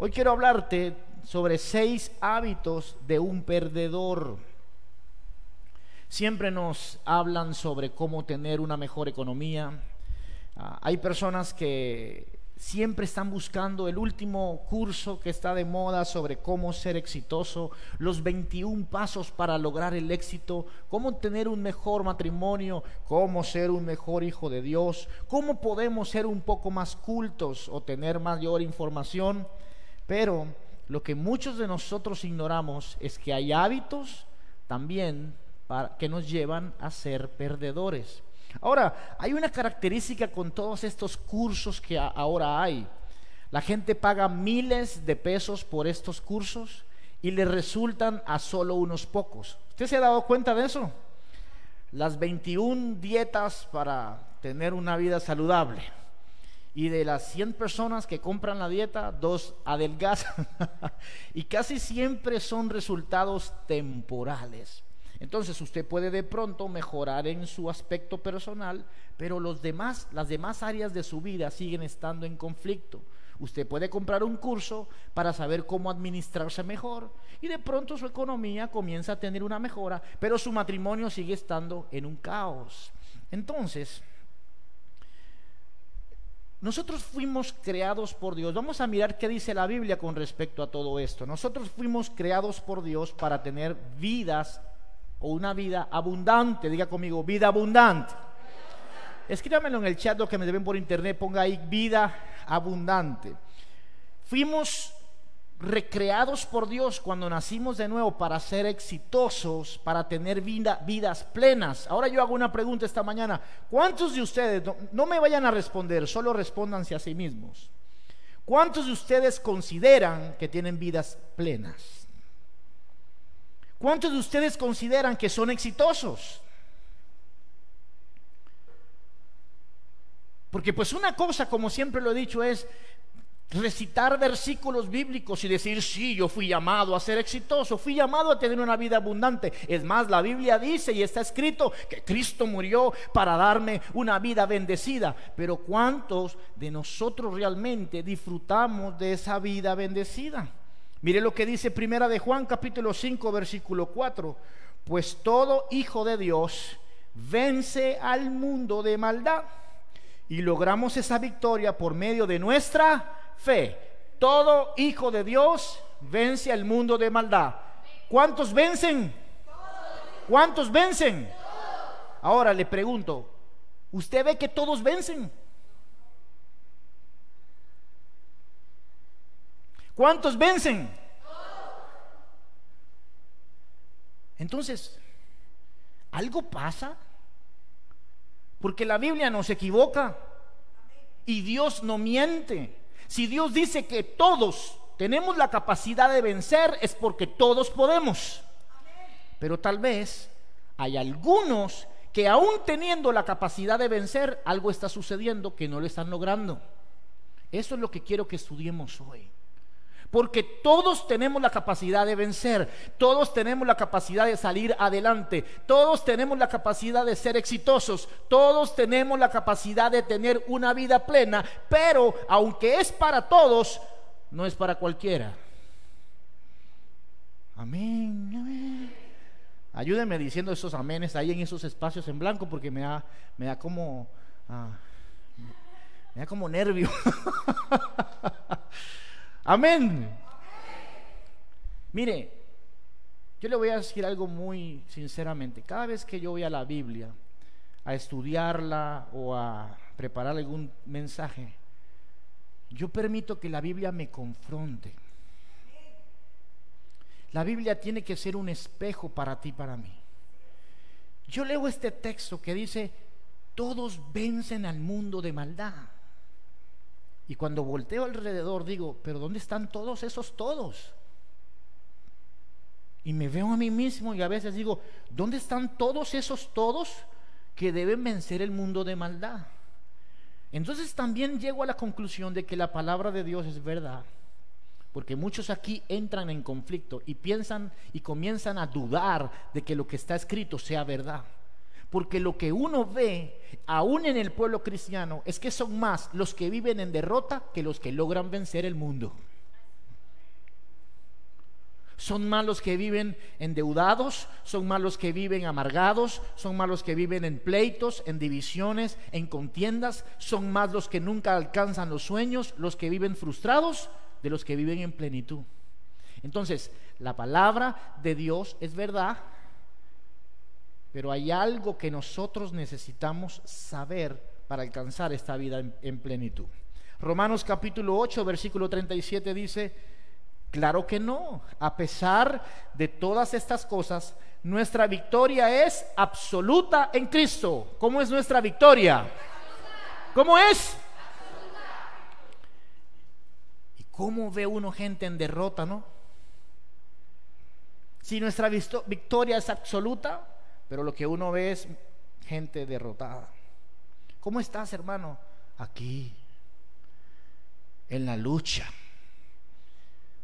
Hoy quiero hablarte sobre seis hábitos de un perdedor. Siempre nos hablan sobre cómo tener una mejor economía. Ah, hay personas que siempre están buscando el último curso que está de moda sobre cómo ser exitoso, los 21 pasos para lograr el éxito, cómo tener un mejor matrimonio, cómo ser un mejor hijo de Dios, cómo podemos ser un poco más cultos o tener mayor información. Pero lo que muchos de nosotros ignoramos es que hay hábitos también que nos llevan a ser perdedores. Ahora, hay una característica con todos estos cursos que ahora hay. La gente paga miles de pesos por estos cursos y le resultan a solo unos pocos. ¿Usted se ha dado cuenta de eso? Las 21 dietas para tener una vida saludable. Y de las 100 personas que compran la dieta, dos adelgazan. y casi siempre son resultados temporales. Entonces usted puede de pronto mejorar en su aspecto personal, pero los demás, las demás áreas de su vida siguen estando en conflicto. Usted puede comprar un curso para saber cómo administrarse mejor y de pronto su economía comienza a tener una mejora, pero su matrimonio sigue estando en un caos. Entonces, nosotros fuimos creados por Dios. Vamos a mirar qué dice la Biblia con respecto a todo esto. Nosotros fuimos creados por Dios para tener vidas o una vida abundante. Diga conmigo, vida abundante. Escríbamelo en el chat lo que me ven por internet, ponga ahí vida abundante. Fuimos recreados por Dios cuando nacimos de nuevo para ser exitosos, para tener vida, vidas plenas. Ahora yo hago una pregunta esta mañana. ¿Cuántos de ustedes, no, no me vayan a responder, solo respóndanse a sí mismos? ¿Cuántos de ustedes consideran que tienen vidas plenas? ¿Cuántos de ustedes consideran que son exitosos? Porque pues una cosa, como siempre lo he dicho, es recitar versículos bíblicos y decir, sí, yo fui llamado a ser exitoso, fui llamado a tener una vida abundante. Es más, la Biblia dice y está escrito que Cristo murió para darme una vida bendecida. Pero ¿cuántos de nosotros realmente disfrutamos de esa vida bendecida? Mire lo que dice Primera de Juan capítulo 5 versículo 4. Pues todo hijo de Dios vence al mundo de maldad y logramos esa victoria por medio de nuestra fe. Todo hijo de Dios vence al mundo de maldad. ¿Cuántos vencen? ¿Cuántos vencen? Ahora le pregunto, ¿usted ve que todos vencen? ¿Cuántos vencen? Entonces, ¿algo pasa? Porque la Biblia no se equivoca y Dios no miente. Si Dios dice que todos tenemos la capacidad de vencer, es porque todos podemos. Pero tal vez hay algunos que aún teniendo la capacidad de vencer, algo está sucediendo que no lo están logrando. Eso es lo que quiero que estudiemos hoy. Porque todos tenemos la capacidad de vencer, todos tenemos la capacidad de salir adelante, todos tenemos la capacidad de ser exitosos, todos tenemos la capacidad de tener una vida plena, pero aunque es para todos, no es para cualquiera. Amén. Ayúdenme diciendo esos amenes ahí en esos espacios en blanco porque me da, me da como... Ah, me da como nervio. Amén. Mire, yo le voy a decir algo muy sinceramente. Cada vez que yo voy a la Biblia a estudiarla o a preparar algún mensaje, yo permito que la Biblia me confronte. La Biblia tiene que ser un espejo para ti, para mí. Yo leo este texto que dice, todos vencen al mundo de maldad. Y cuando volteo alrededor digo, pero ¿dónde están todos esos todos? Y me veo a mí mismo y a veces digo, ¿dónde están todos esos todos que deben vencer el mundo de maldad? Entonces también llego a la conclusión de que la palabra de Dios es verdad. Porque muchos aquí entran en conflicto y piensan y comienzan a dudar de que lo que está escrito sea verdad. Porque lo que uno ve, aún en el pueblo cristiano, es que son más los que viven en derrota que los que logran vencer el mundo. Son más los que viven endeudados, son más los que viven amargados, son más los que viven en pleitos, en divisiones, en contiendas, son más los que nunca alcanzan los sueños, los que viven frustrados, de los que viven en plenitud. Entonces, la palabra de Dios es verdad, pero hay algo que nosotros necesitamos saber para alcanzar esta vida en, plenitud. Romanos capítulo 8, versículo 37 dice, Claro que no. A pesar de todas estas cosas, nuestra victoria es absoluta en Cristo. ¿Cómo es nuestra victoria? ¿Cómo es? ¿Y cómo ve uno gente en derrota, no? Si nuestra victoria es absoluta, pero lo que uno ve es gente derrotada. ¿Cómo estás, hermano? Aquí, en la lucha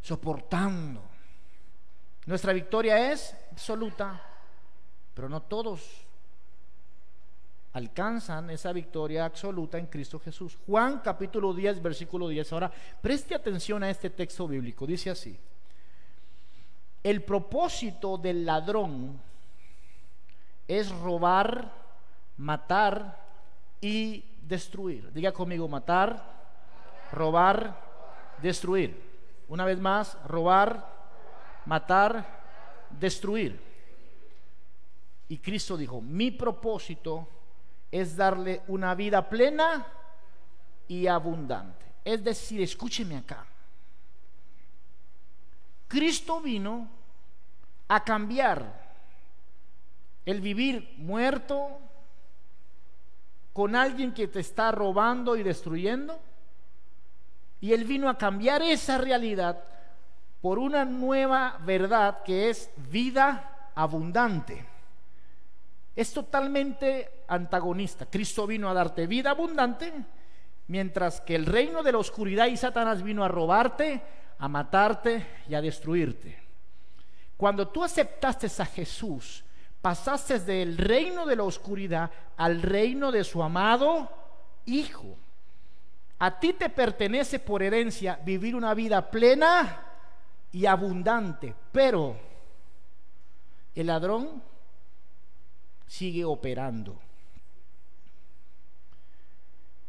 soportando. Nuestra victoria es absoluta, pero no todos alcanzan esa victoria absoluta en Cristo Jesús. Juan capítulo 10, versículo 10. Ahora, preste atención a este texto bíblico. Dice así. El propósito del ladrón es robar, matar y destruir. Diga conmigo, matar, robar, destruir. Una vez más, robar, matar, destruir. Y Cristo dijo, mi propósito es darle una vida plena y abundante. Es decir, escúcheme acá. Cristo vino a cambiar el vivir muerto con alguien que te está robando y destruyendo y Él vino a cambiar esa realidad por una nueva verdad que es vida abundante. Es totalmente antagonista. Cristo vino a darte vida abundante, mientras que el reino de la oscuridad y Satanás vino a robarte, a matarte y a destruirte. Cuando tú aceptaste a Jesús, pasaste del reino de la oscuridad al reino de su amado Hijo. A ti te pertenece por herencia vivir una vida plena y abundante, pero el ladrón sigue operando.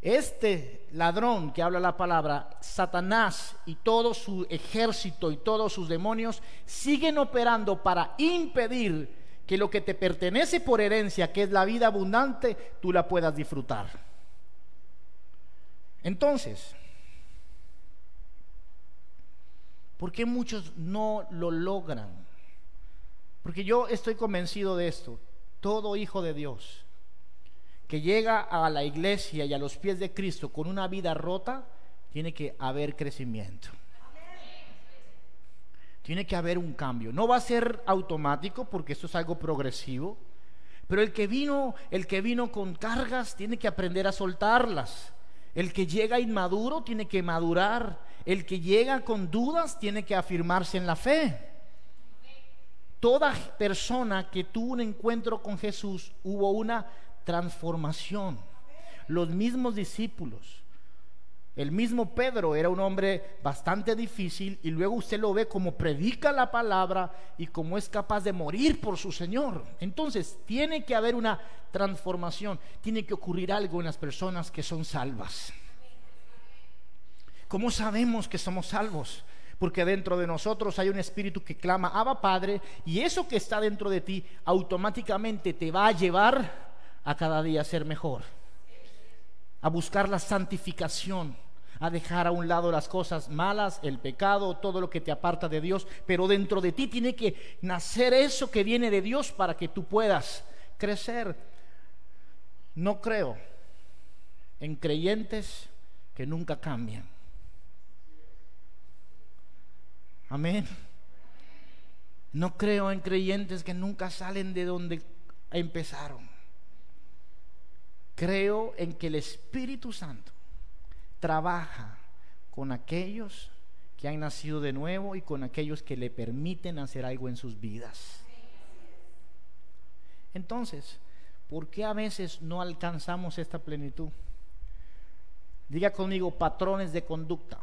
Este ladrón que habla la palabra, Satanás y todo su ejército y todos sus demonios siguen operando para impedir que lo que te pertenece por herencia, que es la vida abundante, tú la puedas disfrutar. Entonces, ¿por qué muchos no lo logran? Porque yo estoy convencido de esto. Todo hijo de Dios que llega a la iglesia y a los pies de Cristo con una vida rota, tiene que haber crecimiento. Tiene que haber un cambio. No va a ser automático porque esto es algo progresivo. Pero el que vino, el que vino con cargas, tiene que aprender a soltarlas. El que llega inmaduro tiene que madurar. El que llega con dudas tiene que afirmarse en la fe. Toda persona que tuvo un encuentro con Jesús hubo una transformación. Los mismos discípulos. El mismo Pedro era un hombre bastante difícil y luego usted lo ve como predica la palabra y como es capaz de morir por su Señor. Entonces, tiene que haber una transformación, tiene que ocurrir algo en las personas que son salvas. ¿Cómo sabemos que somos salvos? Porque dentro de nosotros hay un espíritu que clama, Abba Padre, y eso que está dentro de ti automáticamente te va a llevar a cada día ser mejor, a buscar la santificación a dejar a un lado las cosas malas, el pecado, todo lo que te aparta de Dios, pero dentro de ti tiene que nacer eso que viene de Dios para que tú puedas crecer. No creo en creyentes que nunca cambian. Amén. No creo en creyentes que nunca salen de donde empezaron. Creo en que el Espíritu Santo trabaja con aquellos que han nacido de nuevo y con aquellos que le permiten hacer algo en sus vidas. Entonces, ¿por qué a veces no alcanzamos esta plenitud? Diga conmigo patrones de conducta.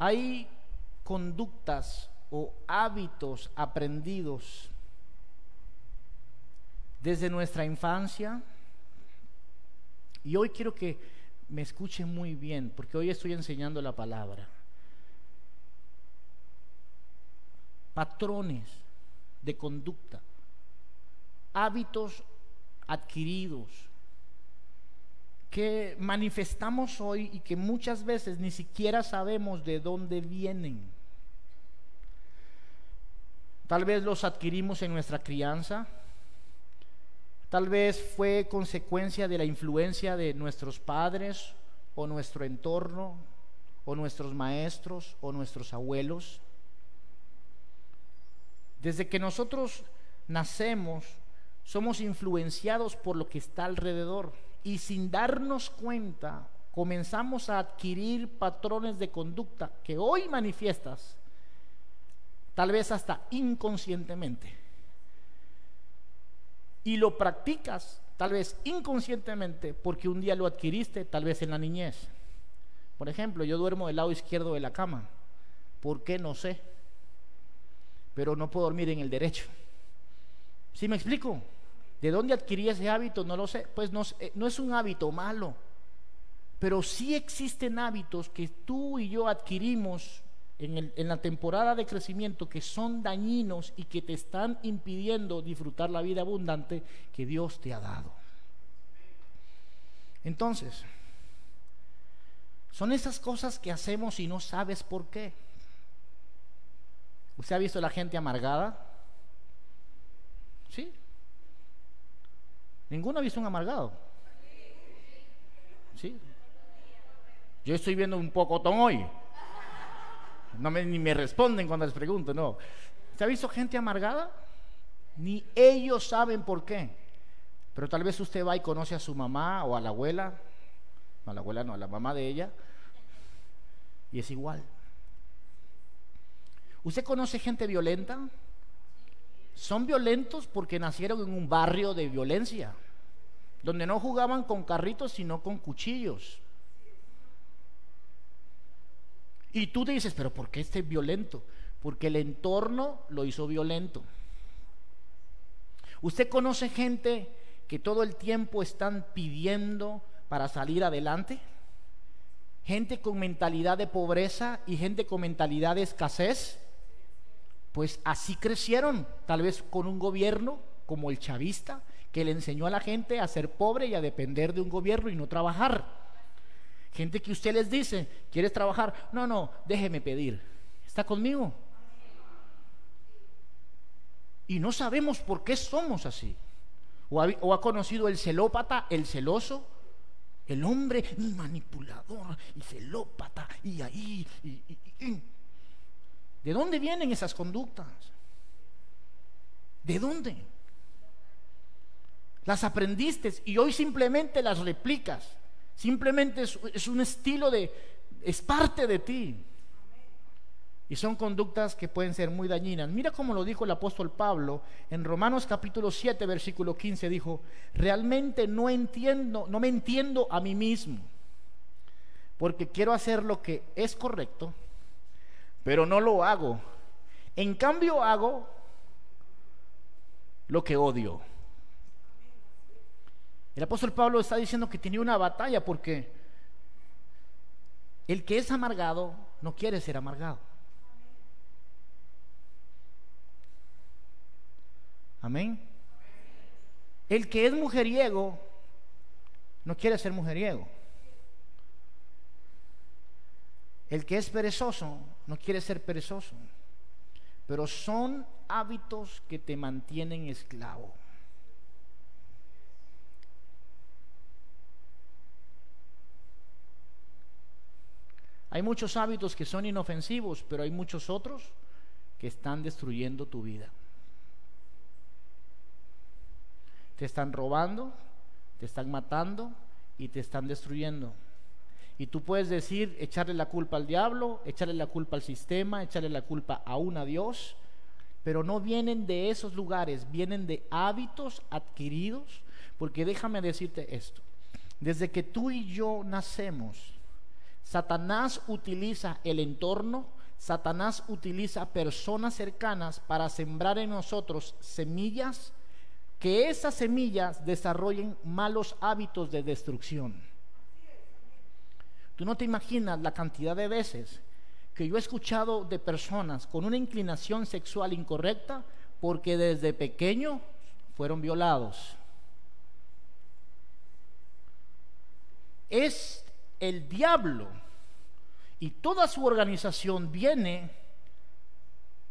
Hay conductas o hábitos aprendidos desde nuestra infancia. Y hoy quiero que me escuchen muy bien, porque hoy estoy enseñando la palabra. Patrones de conducta, hábitos adquiridos que manifestamos hoy y que muchas veces ni siquiera sabemos de dónde vienen. Tal vez los adquirimos en nuestra crianza, tal vez fue consecuencia de la influencia de nuestros padres o nuestro entorno o nuestros maestros o nuestros abuelos. Desde que nosotros nacemos, somos influenciados por lo que está alrededor y sin darnos cuenta comenzamos a adquirir patrones de conducta que hoy manifiestas, tal vez hasta inconscientemente. Y lo practicas tal vez inconscientemente porque un día lo adquiriste, tal vez en la niñez. Por ejemplo, yo duermo del lado izquierdo de la cama. ¿Por qué? No sé. Pero no puedo dormir en el derecho. ¿Sí me explico? ¿De dónde adquirí ese hábito? No lo sé. Pues no, eh, no es un hábito malo, pero sí existen hábitos que tú y yo adquirimos en, la temporada de crecimiento que son dañinos y que te están impidiendo disfrutar la vida abundante que Dios te ha dado. Entonces, son esas cosas que hacemos y no sabes por qué. ¿Usted ha visto a la gente amargada? ¿Sí? Ninguno ha visto un amargado. ¿Sí? Yo estoy viendo un pocotón hoy. No me, ni me responden cuando les pregunto, no. ¿Se ha visto gente amargada? Ni ellos saben por qué. Pero tal vez usted va y conoce a su mamá o a la abuela. No, a la abuela no, a la mamá de ella. Y es igual. ¿Usted conoce gente violenta? son violentos porque nacieron en un barrio de violencia, donde no jugaban con carritos, sino con cuchillos. Y tú te dices, pero ¿por qué este es violento? Porque el entorno lo hizo violento. ¿Usted conoce gente que todo el tiempo están pidiendo para salir adelante? Gente con mentalidad de pobreza y gente con mentalidad de escasez pues así crecieron, tal vez con un gobierno como el chavista, que le enseñó a la gente a ser pobre y a depender de un gobierno y no trabajar. Gente que usted les dice, ¿quieres trabajar? No, no, déjeme pedir. ¿Está conmigo? Y no sabemos por qué somos así. O ha, conocido el celópata, el celoso, el hombre manipulador y celópata y ahí. y, ¿De dónde vienen esas conductas? ¿De dónde? Las aprendiste y hoy simplemente las replicas. Simplemente es, un estilo de, es parte de ti. Y son conductas que pueden ser muy dañinas. Mira cómo lo dijo el apóstol Pablo en Romanos capítulo 7, versículo 15. Dijo, realmente no entiendo, no me entiendo a mí mismo, porque quiero hacer lo que es correcto, pero no lo hago. En cambio hago lo que odio. El apóstol Pablo está diciendo que tiene una batalla porque el que es amargado no quiere ser amargado. Amén. El que es mujeriego no quiere ser mujeriego. El que es perezoso no quiere ser perezoso, pero son hábitos que te mantienen esclavo. Hay muchos hábitos que son inofensivos, pero hay muchos otros que están destruyendo tu vida. Te están robando, te están matando y te están destruyendo. Y tú puedes decir, echarle la culpa al diablo, echarle la culpa al sistema, echarle la culpa aún a Dios, pero no vienen de esos lugares, vienen de hábitos adquiridos, porque déjame decirte esto, desde que tú y yo nacemos, Satanás utiliza el entorno, Satanás utiliza personas cercanas para sembrar en nosotros semillas, que esas semillas desarrollen malos hábitos de destrucción. Tú no te imaginas la cantidad de veces que yo he escuchado de personas con una inclinación sexual incorrecta porque desde pequeño fueron violados. Es el diablo y toda su organización viene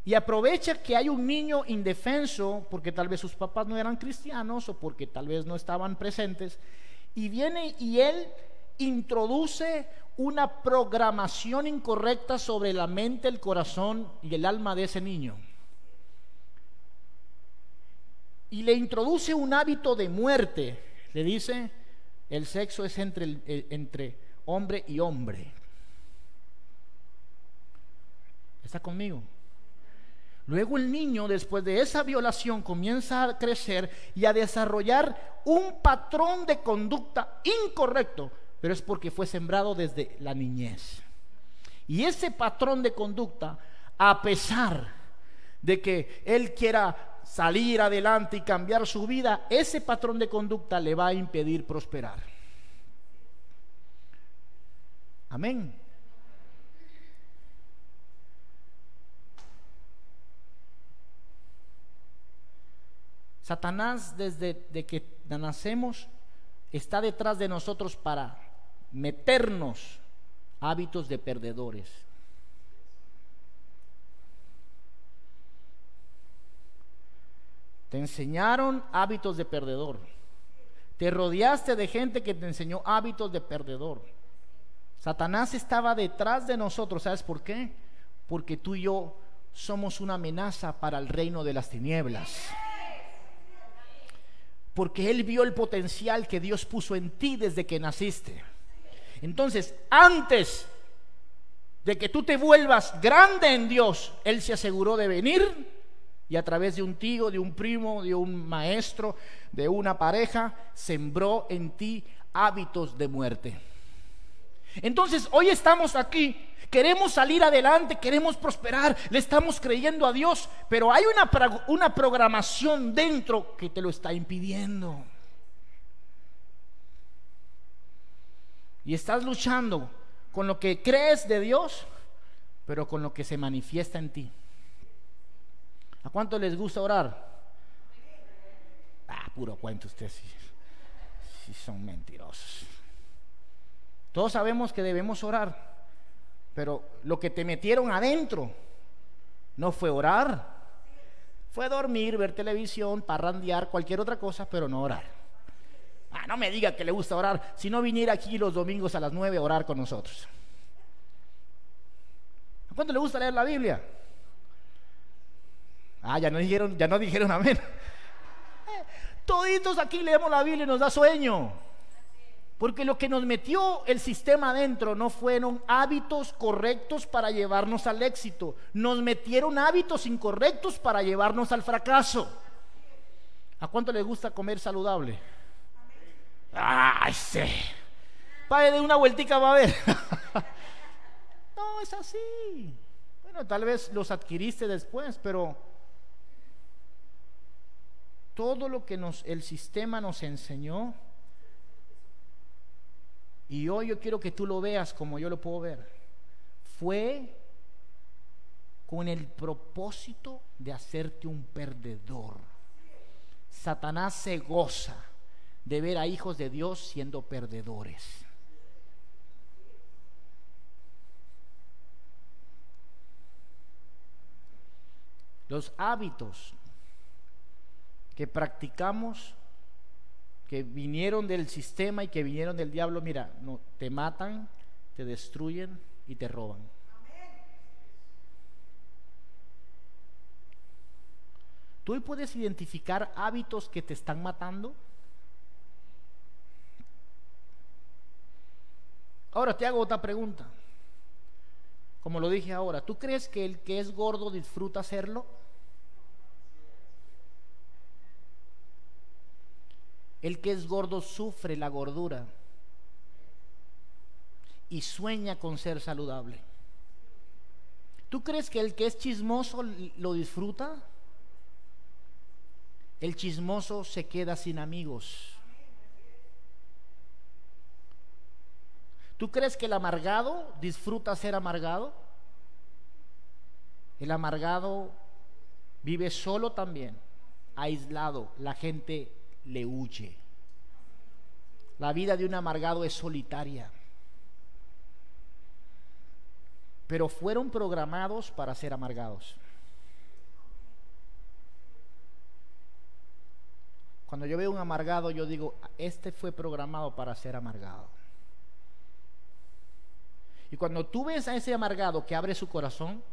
y aprovecha que hay un niño indefenso porque tal vez sus papás no eran cristianos o porque tal vez no estaban presentes y viene y él introduce una programación incorrecta sobre la mente, el corazón y el alma de ese niño. Y le introduce un hábito de muerte. Le dice, el sexo es entre, entre hombre y hombre. ¿Está conmigo? Luego el niño, después de esa violación, comienza a crecer y a desarrollar un patrón de conducta incorrecto, pero es porque fue sembrado desde la niñez. Y ese patrón de conducta, a pesar de que él quiera salir adelante y cambiar su vida, ese patrón de conducta le va a impedir prosperar. Amén. Satanás desde que nacemos está detrás de nosotros para meternos hábitos de perdedores. Te enseñaron hábitos de perdedor. Te rodeaste de gente que te enseñó hábitos de perdedor. Satanás estaba detrás de nosotros. ¿Sabes por qué? Porque tú y yo somos una amenaza para el reino de las tinieblas. Porque Él vio el potencial que Dios puso en ti desde que naciste. Entonces, antes de que tú te vuelvas grande en Dios, Él se aseguró de venir y a través de un tío, de un primo, de un maestro, de una pareja, sembró en ti hábitos de muerte. Entonces, hoy estamos aquí, queremos salir adelante, queremos prosperar, le estamos creyendo a Dios, pero hay una, una programación dentro que te lo está impidiendo. Y estás luchando con lo que crees de Dios, pero con lo que se manifiesta en ti. ¿A cuánto les gusta orar? Ah, puro cuento ustedes, si, son mentirosos. Todos sabemos que debemos orar, pero lo que te metieron adentro no fue orar, fue dormir, ver televisión, parrandear, cualquier otra cosa, pero no orar. Ah, no me diga que le gusta orar, si no viniera aquí los domingos a las nueve a orar con nosotros. ¿A cuánto le gusta leer la Biblia? Ah, ya no dijeron, ya no dijeron amén. Toditos aquí leemos la Biblia y nos da sueño. Porque lo que nos metió el sistema adentro no fueron hábitos correctos para llevarnos al éxito. Nos metieron hábitos incorrectos para llevarnos al fracaso. ¿A cuánto le gusta comer saludable? ¡Ay, sí! Pague de una vueltica va a ver. no, es así. Bueno, tal vez los adquiriste después, pero todo lo que nos, el sistema nos enseñó, y hoy yo quiero que tú lo veas como yo lo puedo ver, fue con el propósito de hacerte un perdedor. Satanás se goza de ver a hijos de Dios siendo perdedores. Los hábitos que practicamos, que vinieron del sistema y que vinieron del diablo, mira, no, te matan, te destruyen y te roban. ¿Tú hoy puedes identificar hábitos que te están matando? Ahora te hago otra pregunta. Como lo dije ahora, ¿tú crees que el que es gordo disfruta hacerlo? El que es gordo sufre la gordura. y sueña con ser saludable. ¿Tú crees que el que es chismoso lo disfruta? El chismoso se queda sin amigos. ¿Tú crees que el amargado disfruta ser amargado? El amargado vive solo también, aislado. La gente le huye. La vida de un amargado es solitaria. Pero fueron programados para ser amargados. Cuando yo veo un amargado, yo digo, este fue programado para ser amargado. Y cuando tú ves a ese amargado que abre su corazón,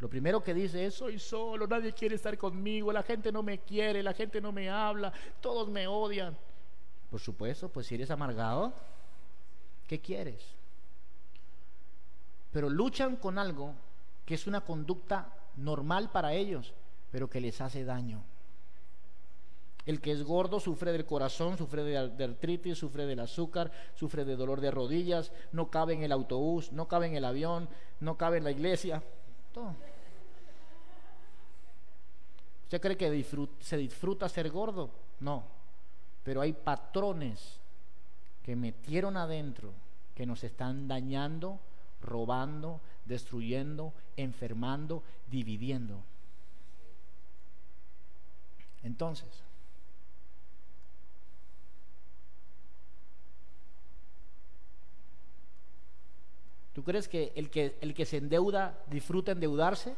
lo primero que dice es, soy solo, nadie quiere estar conmigo, la gente no me quiere, la gente no me habla, todos me odian. Por supuesto, pues si eres amargado, ¿qué quieres? Pero luchan con algo que es una conducta normal para ellos, pero que les hace daño. El que es gordo sufre del corazón, sufre de, artritis, sufre del azúcar, sufre de dolor de rodillas, no cabe en el autobús, no cabe en el avión, no cabe en la iglesia. Todo. ¿Usted cree que se disfruta ser gordo? No. Pero hay patrones que metieron adentro que nos están dañando, robando, destruyendo, enfermando, dividiendo. Entonces, ¿Tú crees que el que, el que se endeuda disfruta endeudarse?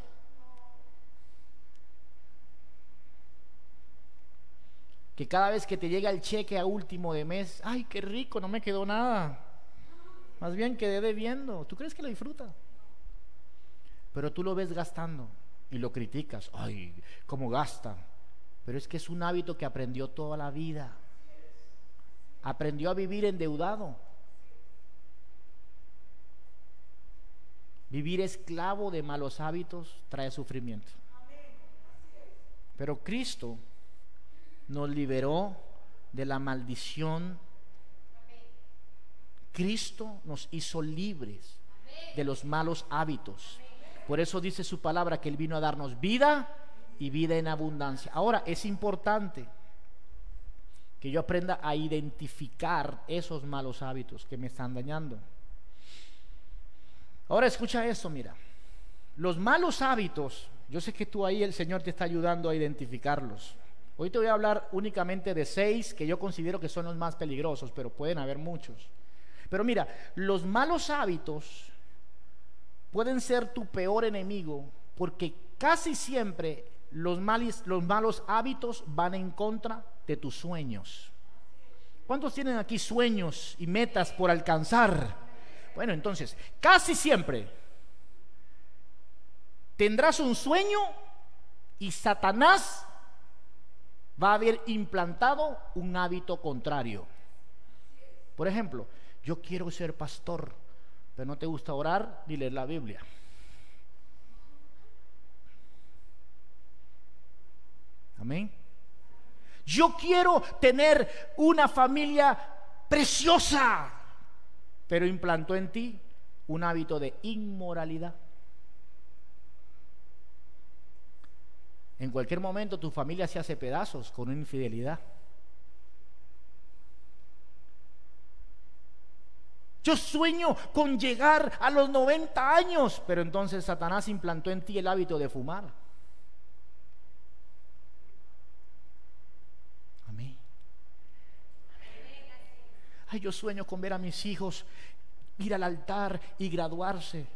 Que cada vez que te llega el cheque a último de mes, ay, qué rico, no me quedó nada. Más bien quedé debiendo. ¿Tú crees que lo disfruta? Pero tú lo ves gastando y lo criticas. Ay, cómo gasta. Pero es que es un hábito que aprendió toda la vida. Aprendió a vivir endeudado. Vivir esclavo de malos hábitos trae sufrimiento. Pero Cristo nos liberó de la maldición. Cristo nos hizo libres de los malos hábitos. Por eso dice su palabra que Él vino a darnos vida y vida en abundancia. Ahora, es importante que yo aprenda a identificar esos malos hábitos que me están dañando. Ahora escucha esto, mira. Los malos hábitos, yo sé que tú ahí el Señor te está ayudando a identificarlos. Hoy te voy a hablar únicamente de seis que yo considero que son los más peligrosos, pero pueden haber muchos. Pero mira, los malos hábitos pueden ser tu peor enemigo porque casi siempre los, los malos hábitos van en contra de tus sueños. ¿Cuántos tienen aquí sueños y metas por alcanzar? Bueno, entonces, casi siempre tendrás un sueño y Satanás va a haber implantado un hábito contrario. Por ejemplo, yo quiero ser pastor, pero no te gusta orar ni leer la Biblia. Amén. Yo quiero tener una familia preciosa, pero implantó en ti un hábito de inmoralidad. En cualquier momento tu familia se hace pedazos con una infidelidad. Yo sueño con llegar a los 90 años, pero entonces Satanás implantó en ti el hábito de fumar. yo sueño con ver a mis hijos ir al altar y graduarse.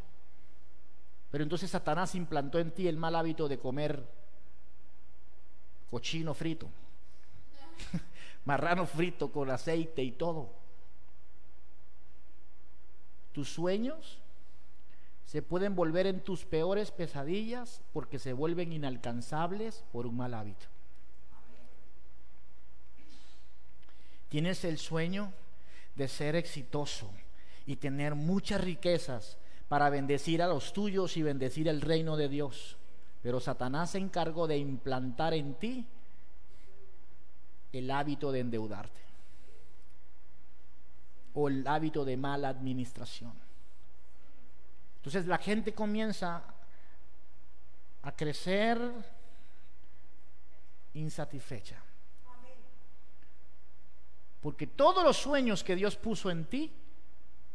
Pero entonces Satanás implantó en ti el mal hábito de comer cochino frito, marrano frito con aceite y todo. Tus sueños se pueden volver en tus peores pesadillas porque se vuelven inalcanzables por un mal hábito. ¿Tienes el sueño de ser exitoso y tener muchas riquezas para bendecir a los tuyos y bendecir el reino de Dios. Pero Satanás se encargó de implantar en ti el hábito de endeudarte. o el hábito de mala administración. Entonces la gente comienza a crecer insatisfecha. Porque todos los sueños que Dios puso en ti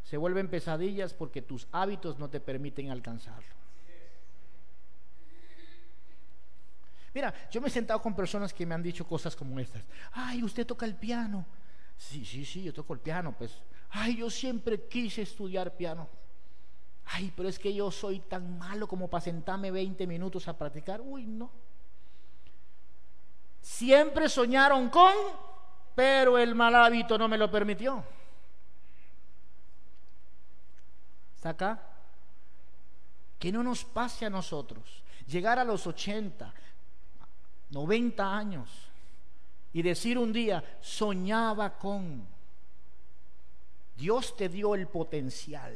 se vuelven pesadillas porque tus hábitos no te permiten alcanzarlo. Mira, yo me he sentado con personas que me han dicho cosas como estas. Ay, usted toca el piano. Sí, sí, sí, yo toco el piano. Pues, ay, yo siempre quise estudiar piano. Ay, pero es que yo soy tan malo como para sentarme 20 minutos a practicar. Uy, no. Siempre soñaron con, pero el mal hábito no me lo permitió. ¿Está acá? Que no nos pase a nosotros llegar a los 80, 90 años y decir un día, soñaba con. Dios te dio el potencial,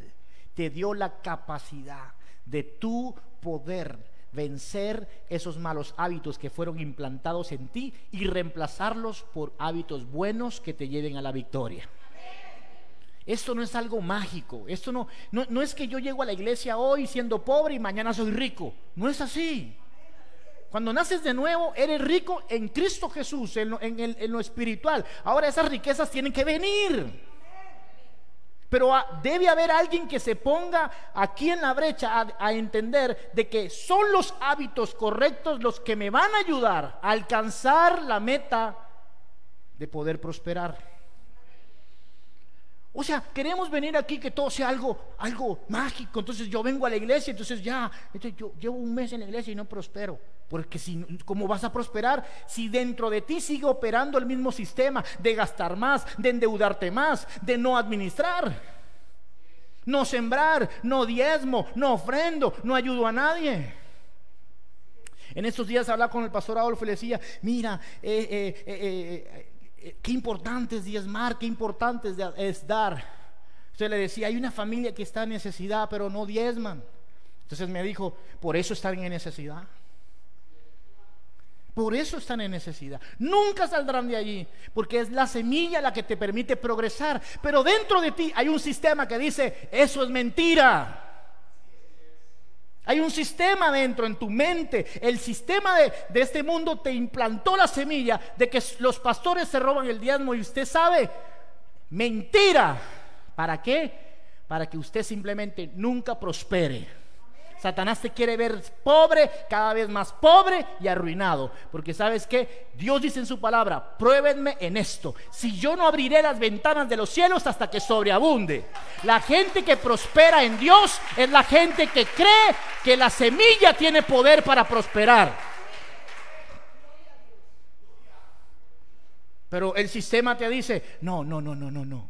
te dio la capacidad de tu poder vencer esos malos hábitos que fueron implantados en ti y reemplazarlos por hábitos buenos que te lleven a la victoria. Esto no es algo mágico, esto no, no, es que yo llego a la iglesia hoy siendo pobre y mañana soy rico, no es así. Cuando naces de nuevo, eres rico en Cristo Jesús, en lo, espiritual. Ahora esas riquezas tienen que venir. Pero debe haber alguien que se ponga aquí en la brecha a, a, entender de que son los hábitos correctos los que me van a ayudar a alcanzar la meta de poder prosperar. O sea, queremos venir aquí que todo sea algo, algo mágico. Entonces yo vengo a la iglesia, entonces ya, yo llevo un mes en la iglesia y no prospero. Porque si, ¿cómo vas a prosperar si dentro de ti sigue operando el mismo sistema de gastar más, de endeudarte más, de no administrar? No sembrar, no diezmo, no ofrendo, no ayudo a nadie. En estos días hablaba con el pastor Adolfo y le decía, mira, eh, eh, eh, qué importante es diezmar, qué importante es, dar. Usted le decía, hay una familia que está en necesidad, pero no diezman. Entonces me dijo, por eso están en necesidad. Por eso están en necesidad. Nunca saldrán de allí, porque es la semilla la que te permite progresar. Pero dentro de ti hay un sistema que dice, eso es mentira. Hay un sistema dentro en tu mente. El sistema de, este mundo te implantó la semilla de que los pastores se roban el diezmo y usted sabe, mentira. ¿Para qué? Para que usted simplemente nunca prospere. Satanás te quiere ver pobre, cada vez más pobre y arruinado. Porque sabes que Dios dice en su palabra, pruébenme en esto. Si yo no abriré las ventanas de los cielos hasta que sobreabunde. La gente que prospera en Dios es la gente que cree que la semilla tiene poder para prosperar. Pero el sistema te dice, no, no, no, no, no, no.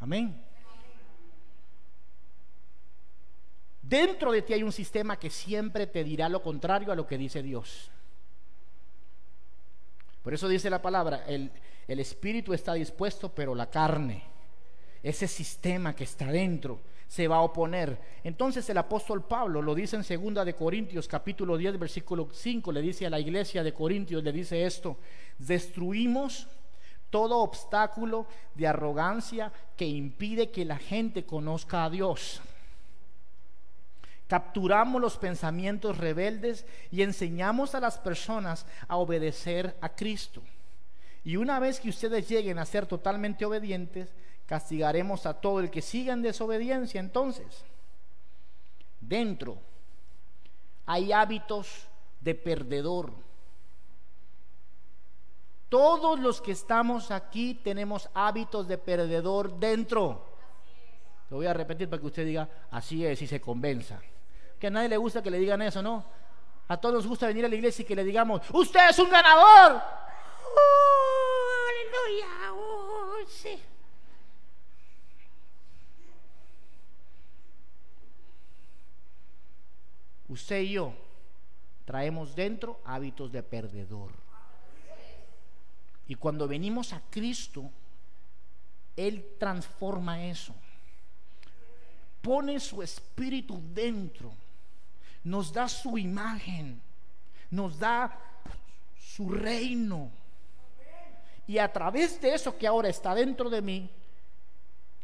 Amén. Dentro de ti hay un sistema que siempre te dirá lo contrario a lo que dice Dios. Por eso dice la palabra, el, espíritu está dispuesto, pero la carne, ese sistema que está dentro, se va a oponer. Entonces el apóstol Pablo lo dice en segunda de Corintios capítulo 10 versículo 5, le dice a la iglesia de Corintios, le dice esto, destruimos todo obstáculo de arrogancia que impide que la gente conozca a Dios capturamos los pensamientos rebeldes y enseñamos a las personas a obedecer a Cristo. Y una vez que ustedes lleguen a ser totalmente obedientes, castigaremos a todo el que siga en desobediencia. Entonces, dentro hay hábitos de perdedor. Todos los que estamos aquí tenemos hábitos de perdedor dentro. Lo voy a repetir para que usted diga, así es y se convenza que a nadie le gusta que le digan eso, ¿no? A todos nos gusta venir a la iglesia y que le digamos, usted es un ganador. Oh, aleluya, oh, sí. Usted y yo traemos dentro hábitos de perdedor. Y cuando venimos a Cristo, Él transforma eso. Pone su espíritu dentro nos da su imagen, nos da su reino. Y a través de eso que ahora está dentro de mí,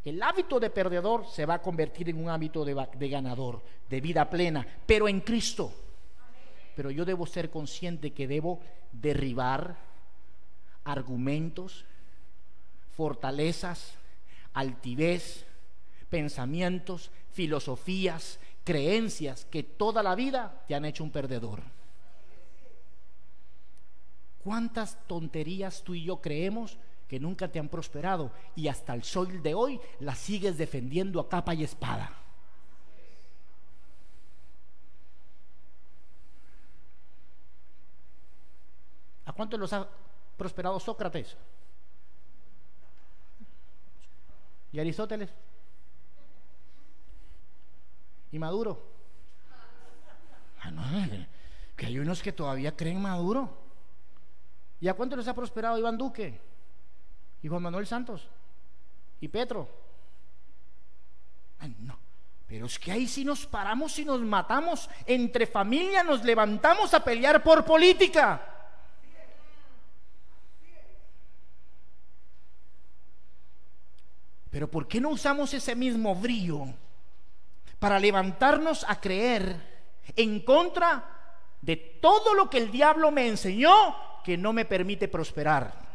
el hábito de perdedor se va a convertir en un hábito de, ganador, de vida plena, pero en Cristo. Pero yo debo ser consciente que debo derribar argumentos, fortalezas, altivez, pensamientos, filosofías, creencias que toda la vida te han hecho un perdedor. ¿Cuántas tonterías tú y yo creemos que nunca te han prosperado y hasta el sol de hoy las sigues defendiendo a capa y espada? ¿A cuánto los ha prosperado Sócrates? ¿Y Aristóteles? ¿Y Maduro? Ah, no, que hay unos que todavía creen Maduro. ¿Y a cuánto les ha prosperado Iván Duque? ¿Y Juan Manuel Santos? ¿Y Petro? Ay, no. Pero es que ahí sí nos paramos y nos matamos. Entre familia nos levantamos a pelear por política. Pero ¿por qué no usamos ese mismo brillo para levantarnos a creer en contra de todo lo que el diablo me enseñó que no me permite prosperar?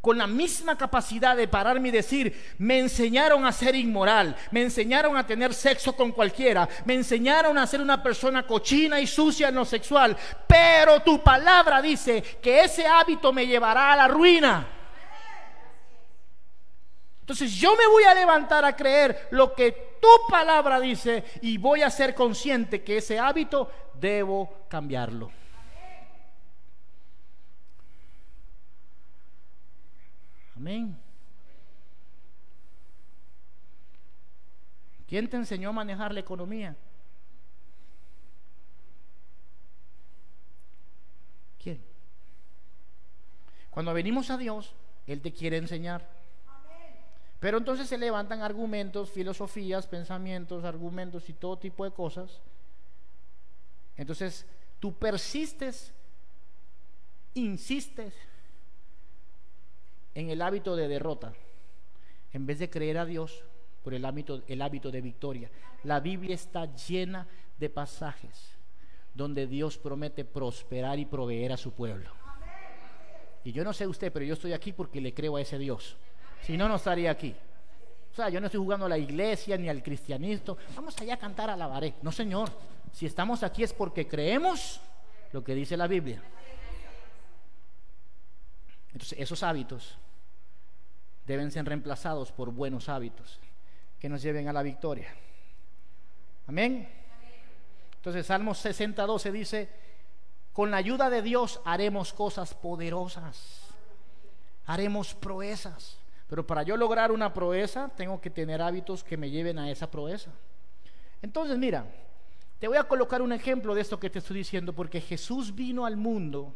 Con la misma capacidad de pararme y decir, me enseñaron a ser inmoral, me enseñaron a tener sexo con cualquiera, me enseñaron a ser una persona cochina y sucia en lo sexual, pero tu palabra dice que ese hábito me llevará a la ruina. Entonces yo me voy a levantar a creer lo que tu palabra dice y voy a ser consciente que ese hábito debo cambiarlo. Amén. ¿Quién te enseñó a manejar la economía? ¿Quién? Cuando venimos a Dios, Él te quiere enseñar. Pero entonces se levantan argumentos, filosofías, pensamientos, argumentos y todo tipo de cosas. Entonces tú persistes, insistes en el hábito de derrota, en vez de creer a Dios por el hábito, el hábito de victoria. La Biblia está llena de pasajes donde Dios promete prosperar y proveer a su pueblo. Y yo no sé usted, pero yo estoy aquí porque le creo a ese Dios. Si no, no estaría aquí. O sea, yo no estoy jugando a la iglesia ni al cristianismo. Vamos allá a cantar a la alabaré. No, Señor. Si estamos aquí es porque creemos lo que dice la Biblia. Entonces, esos hábitos deben ser reemplazados por buenos hábitos que nos lleven a la victoria. Amén. Entonces, Salmos 60, 12 dice, con la ayuda de Dios haremos cosas poderosas, haremos proezas. Pero para yo lograr una proeza, tengo que tener hábitos que me lleven a esa proeza. Entonces, mira, te voy a colocar un ejemplo de esto que te estoy diciendo, porque Jesús vino al mundo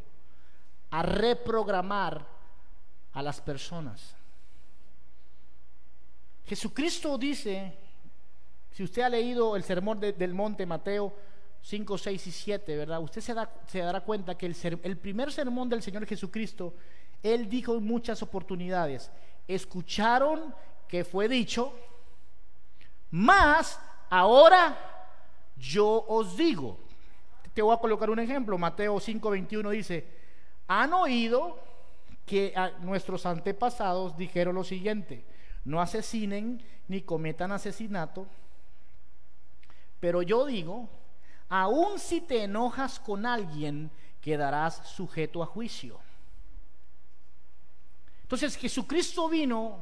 a reprogramar a las personas. Jesucristo dice, si usted ha leído el sermón del monte Mateo 5, 6 y 7, ¿verdad? Usted se, dará cuenta que el, el primer sermón del Señor Jesucristo, Él dijo en muchas oportunidades, escucharon que fue dicho, más ahora yo os digo. Te voy a colocar un ejemplo. Mateo 5:21 dice, han oído que nuestros antepasados dijeron lo siguiente, no asesinen ni cometan asesinato, pero yo digo, aun si te enojas con alguien, quedarás sujeto a juicio. Entonces Jesucristo vino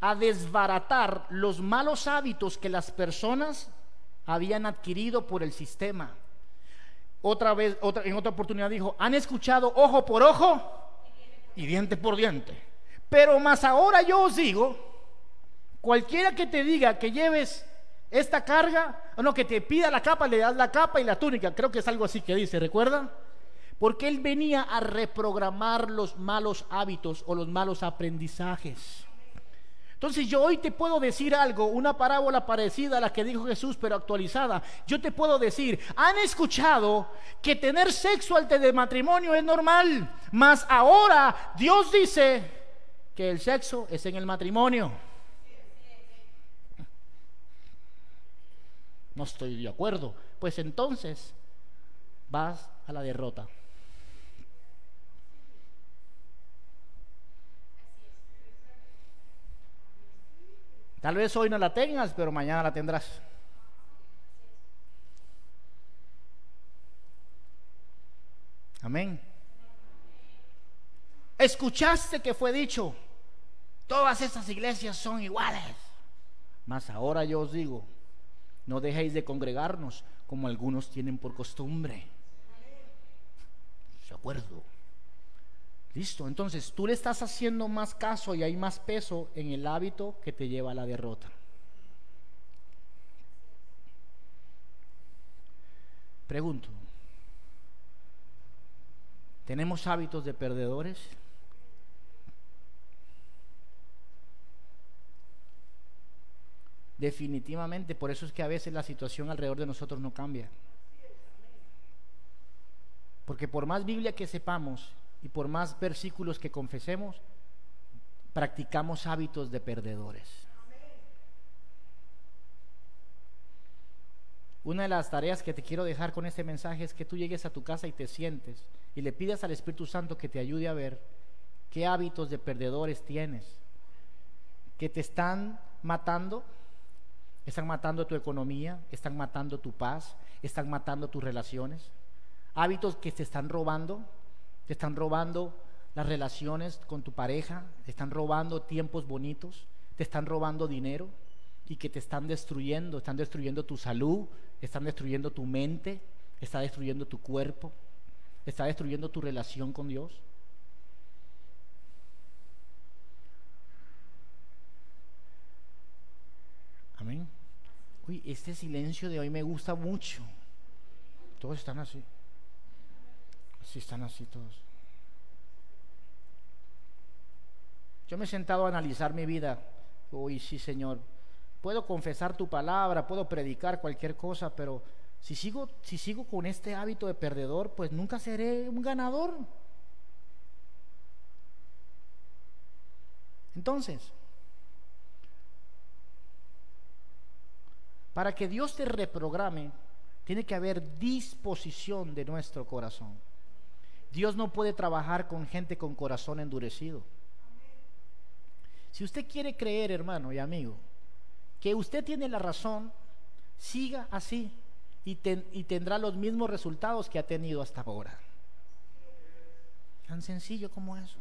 a desbaratar los malos hábitos que las personas habían adquirido por el sistema. Otra vez, otra, en otra oportunidad dijo, han escuchado ojo por ojo y diente por diente. Pero más ahora yo os digo, cualquiera que te diga que lleves esta carga, no, que te pida la capa, le das la capa y la túnica, creo que es algo así que dice, ¿recuerdan? Porque Él venía a reprogramar los malos hábitos o los malos aprendizajes. Entonces yo hoy te puedo decir algo, una parábola parecida a la que dijo Jesús, pero actualizada. Yo te puedo decir, han escuchado que tener sexo antes de matrimonio es normal, mas ahora Dios dice que el sexo es en el matrimonio. No estoy de acuerdo. Pues entonces vas a la derrota. Tal vez hoy no la tengas, pero mañana la tendrás. Amén. Escuchaste que fue dicho, todas estas iglesias son iguales. Mas ahora yo os digo, no dejéis de congregarnos como algunos tienen por costumbre. ¿De acuerdo? Listo, entonces tú le estás haciendo más caso y hay más peso en el hábito que te lleva a la derrota. Pregunto, ¿tenemos hábitos de perdedores? Definitivamente, por eso es que a veces la situación alrededor de nosotros no cambia. Porque por más Biblia que sepamos, y por más versículos que confesemos, practicamos hábitos de perdedores. Una de las tareas que te quiero dejar con este mensaje es que tú llegues a tu casa y te sientes y le pidas al Espíritu Santo que te ayude a ver qué hábitos de perdedores tienes, que te están matando, están matando tu economía, están matando tu paz, están matando tus relaciones, hábitos que te están robando te están robando las relaciones con tu pareja, te están robando tiempos bonitos, te están robando dinero y que te están destruyendo, están destruyendo tu salud, están destruyendo tu mente, está destruyendo tu cuerpo, está destruyendo tu relación con Dios. Amén. Uy, este silencio de hoy me gusta mucho. Todos están así. Si están así todos. Yo me he sentado a analizar mi vida. Uy, sí, Señor. Puedo confesar tu palabra, puedo predicar cualquier cosa, pero si sigo, si sigo con este hábito de perdedor, pues nunca seré un ganador. Entonces, para que Dios te reprograme, tiene que haber disposición de nuestro corazón. Dios no puede trabajar con gente con corazón endurecido. Si usted quiere creer, hermano y amigo, que usted tiene la razón, siga así y, tendrá los mismos resultados que ha tenido hasta ahora. Tan sencillo como eso.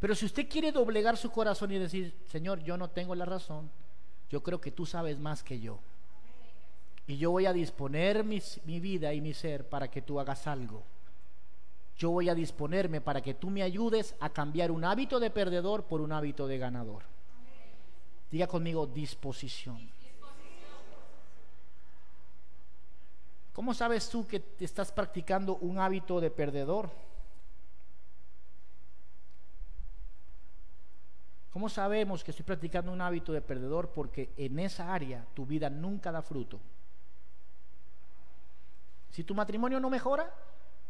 Pero si usted quiere doblegar su corazón y decir, Señor, yo no tengo la razón, yo creo que tú sabes más que yo. Y yo voy a disponer mi vida y mi ser para que tú hagas algo yo voy a disponerme para que tú me ayudes a cambiar un hábito de perdedor por un hábito de ganador. Diga conmigo disposición. ¿Cómo sabes tú que estás practicando un hábito de perdedor? ¿Cómo sabemos que estoy practicando un hábito de perdedor? Porque en esa área tu vida nunca da fruto. Si tu matrimonio no mejora,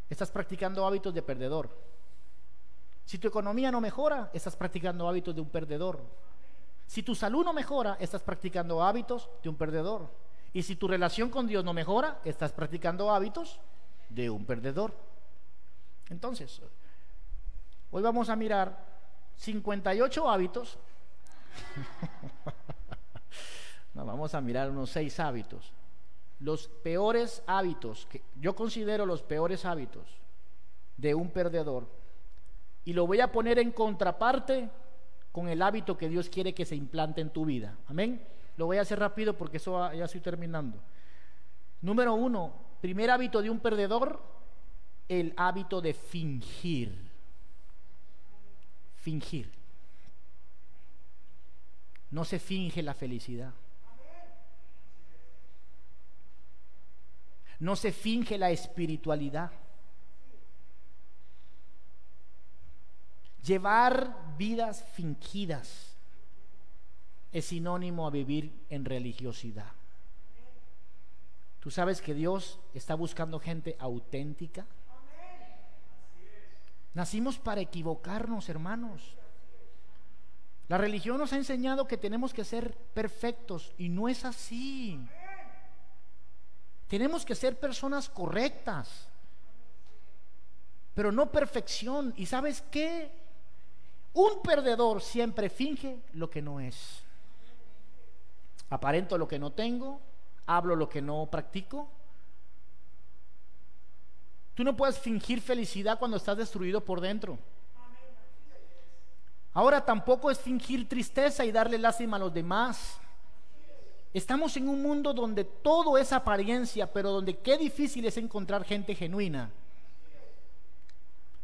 estás practicando hábitos de perdedor. Si tu economía no mejora, estás practicando hábitos de un perdedor. Si tu salud no mejora, estás practicando hábitos de un perdedor. Y si tu relación con Dios no mejora, estás practicando hábitos de un perdedor. Entonces, hoy vamos a mirar 58 hábitos. no, vamos a mirar unos 6 hábitos los peores hábitos, que yo considero los peores hábitos de un perdedor, y lo voy a poner en contraparte con el hábito que Dios quiere que se implante en tu vida. Amén. Lo voy a hacer rápido porque eso ya estoy terminando. Número uno, primer hábito de un perdedor, el hábito de fingir. Fingir. No se finge la felicidad. No se finge la espiritualidad. Llevar vidas fingidas. es sinónimo a vivir en religiosidad. Tú sabes que Dios está buscando gente auténtica. Nacimos para equivocarnos, hermanos. La religión nos ha enseñado que tenemos que ser perfectos y no es así. Tenemos que ser personas correctas, pero no perfección. ¿Y sabes qué? Un perdedor siempre finge lo que no es. Aparento lo que no tengo, hablo lo que no practico. Tú no puedes fingir felicidad cuando estás destruido por dentro. Ahora tampoco es fingir tristeza y darle lástima a los demás. Estamos en un mundo donde todo es apariencia, pero donde qué difícil es encontrar gente genuina.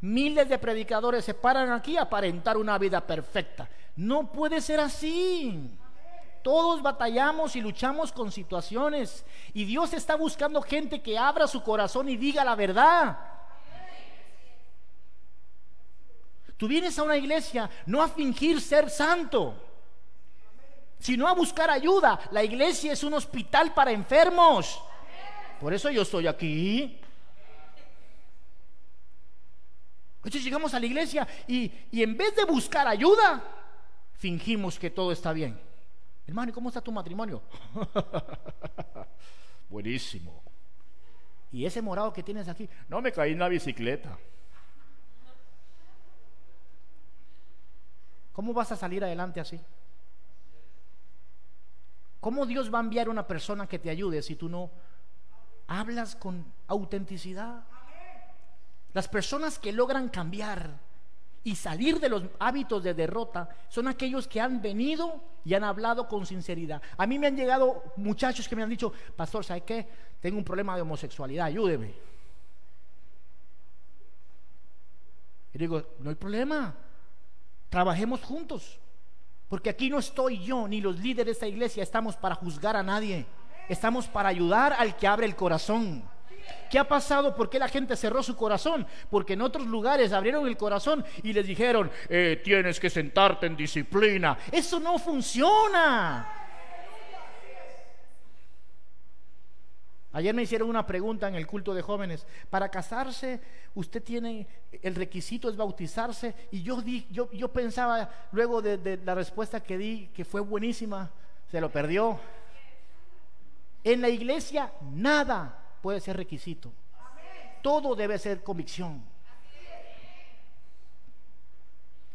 Miles de predicadores se paran aquí a aparentar una vida perfecta. No puede ser así. Todos batallamos y luchamos con situaciones. Y Dios está buscando gente que abra su corazón y diga la verdad. Tú vienes a una iglesia no a fingir ser santo, sino a buscar ayuda. La iglesia es un hospital para enfermos. Por eso yo estoy aquí. Entonces llegamos a la iglesia y, y en vez de buscar ayuda, fingimos que todo está bien. Hermano, ¿y cómo está tu matrimonio? Buenísimo. ¿Y ese morado que tienes aquí? No me caí en la bicicleta. ¿Cómo vas a salir adelante así? ¿Cómo Dios va a enviar una persona que te ayude si tú no hablas con autenticidad? Las personas que logran cambiar y salir de los hábitos de derrota son aquellos que han venido y han hablado con sinceridad. A mí me han llegado muchachos que me han dicho, pastor, ¿sabe qué? Tengo un problema de homosexualidad, ayúdeme. Y digo, no hay problema, Trabajemos juntos. Porque aquí no estoy yo ni los líderes de esta iglesia estamos para juzgar a nadie. Estamos para ayudar al que abre el corazón. ¿Qué ha pasado? ¿Por qué la gente cerró su corazón? Porque en otros lugares abrieron el corazón y les dijeron, eh, tienes que sentarte en disciplina. Eso no funciona. Ayer me hicieron una pregunta en el culto de jóvenes. Para casarse, usted tiene, el requisito es bautizarse. Y yo, di, yo, yo pensaba, luego de, la respuesta que di, que fue buenísima, se lo perdió. En la iglesia nada puede ser requisito. Todo debe ser convicción.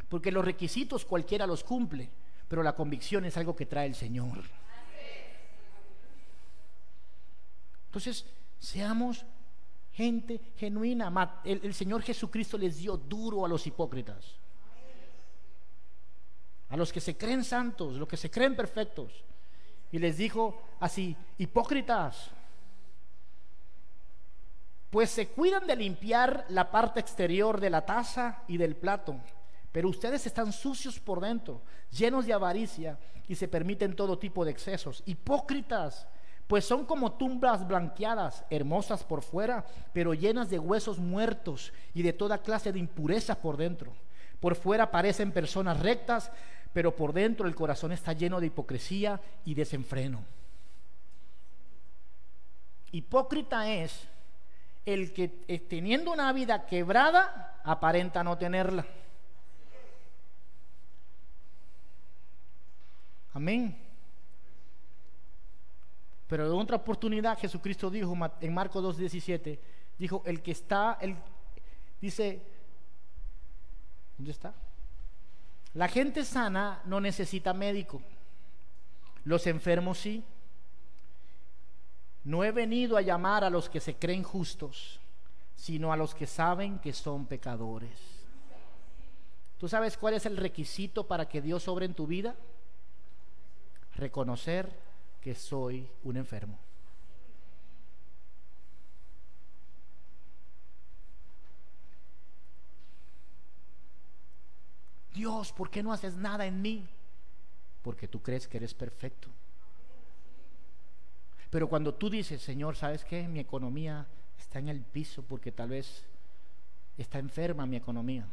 Porque los requisitos cualquiera los cumple, pero la convicción es algo que trae el Señor. Entonces, seamos gente genuina. El, Señor Jesucristo les dio duro a los hipócritas. A los que se creen santos, los que se creen perfectos. Y les dijo así, hipócritas, pues se cuidan de limpiar la parte exterior de la taza y del plato, pero ustedes están sucios por dentro, llenos de avaricia y se permiten todo tipo de excesos. Hipócritas, pues son como tumbas blanqueadas, hermosas por fuera, pero llenas de huesos muertos y de toda clase de impureza por dentro. Por fuera parecen personas rectas, pero por dentro el corazón está lleno de hipocresía y desenfreno. Hipócrita es el que eh, teniendo una vida quebrada aparenta no tenerla. Amén. Pero en otra oportunidad Jesucristo dijo en Marcos 2.17, dijo, el que está, el, dice, ¿dónde está? La gente sana no necesita médico, los enfermos sí. No he venido a llamar a los que se creen justos, sino a los que saben que son pecadores. ¿Tú sabes cuál es el requisito para que Dios sobre en tu vida? Reconocer que soy un enfermo. Dios, ¿por qué no haces nada en mí? Porque tú crees que eres perfecto. Pero cuando tú dices, Señor, ¿sabes qué? Mi economía está en el piso porque tal vez está enferma mi economía.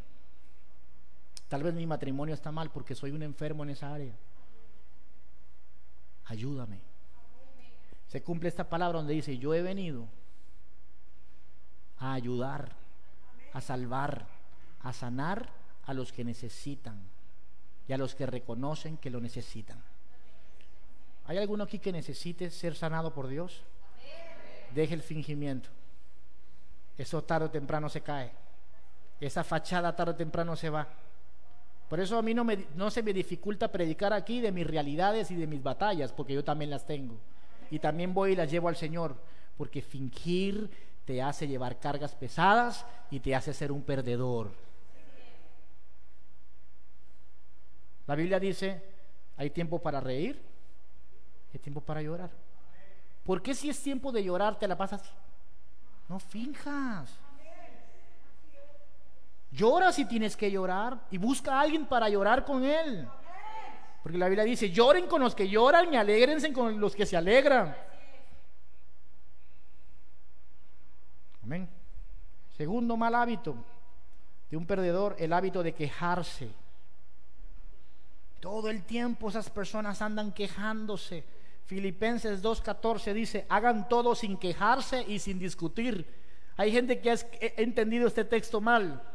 Tal vez mi matrimonio está mal porque soy un enfermo en esa área. Ayúdame. Se cumple esta palabra donde dice, yo he venido a ayudar, a salvar, a sanar a los que necesitan y a los que reconocen que lo necesitan. ¿Hay alguno aquí que necesite ser sanado por Dios? Deje el fingimiento. Eso tarde o temprano se cae. Esa fachada tarde o temprano se va. Por eso a mí no, me, no se me dificulta predicar aquí de mis realidades y de mis batallas, porque yo también las tengo. Y también voy y las llevo al Señor, porque fingir te hace llevar cargas pesadas y te hace ser un perdedor. La Biblia dice, hay tiempo para reír, hay tiempo para llorar. ¿Por qué si es tiempo de llorar te la pasas? No finjas. Llora si tienes que llorar y busca a alguien para llorar con él. Porque la Biblia dice, lloren con los que lloran y alegrense con los que se alegran. Amén. Segundo mal hábito de un perdedor, el hábito de quejarse. Todo el tiempo esas personas andan quejándose. Filipenses 2.14 dice, hagan todo sin quejarse y sin discutir. Hay gente que ha entendido este texto mal.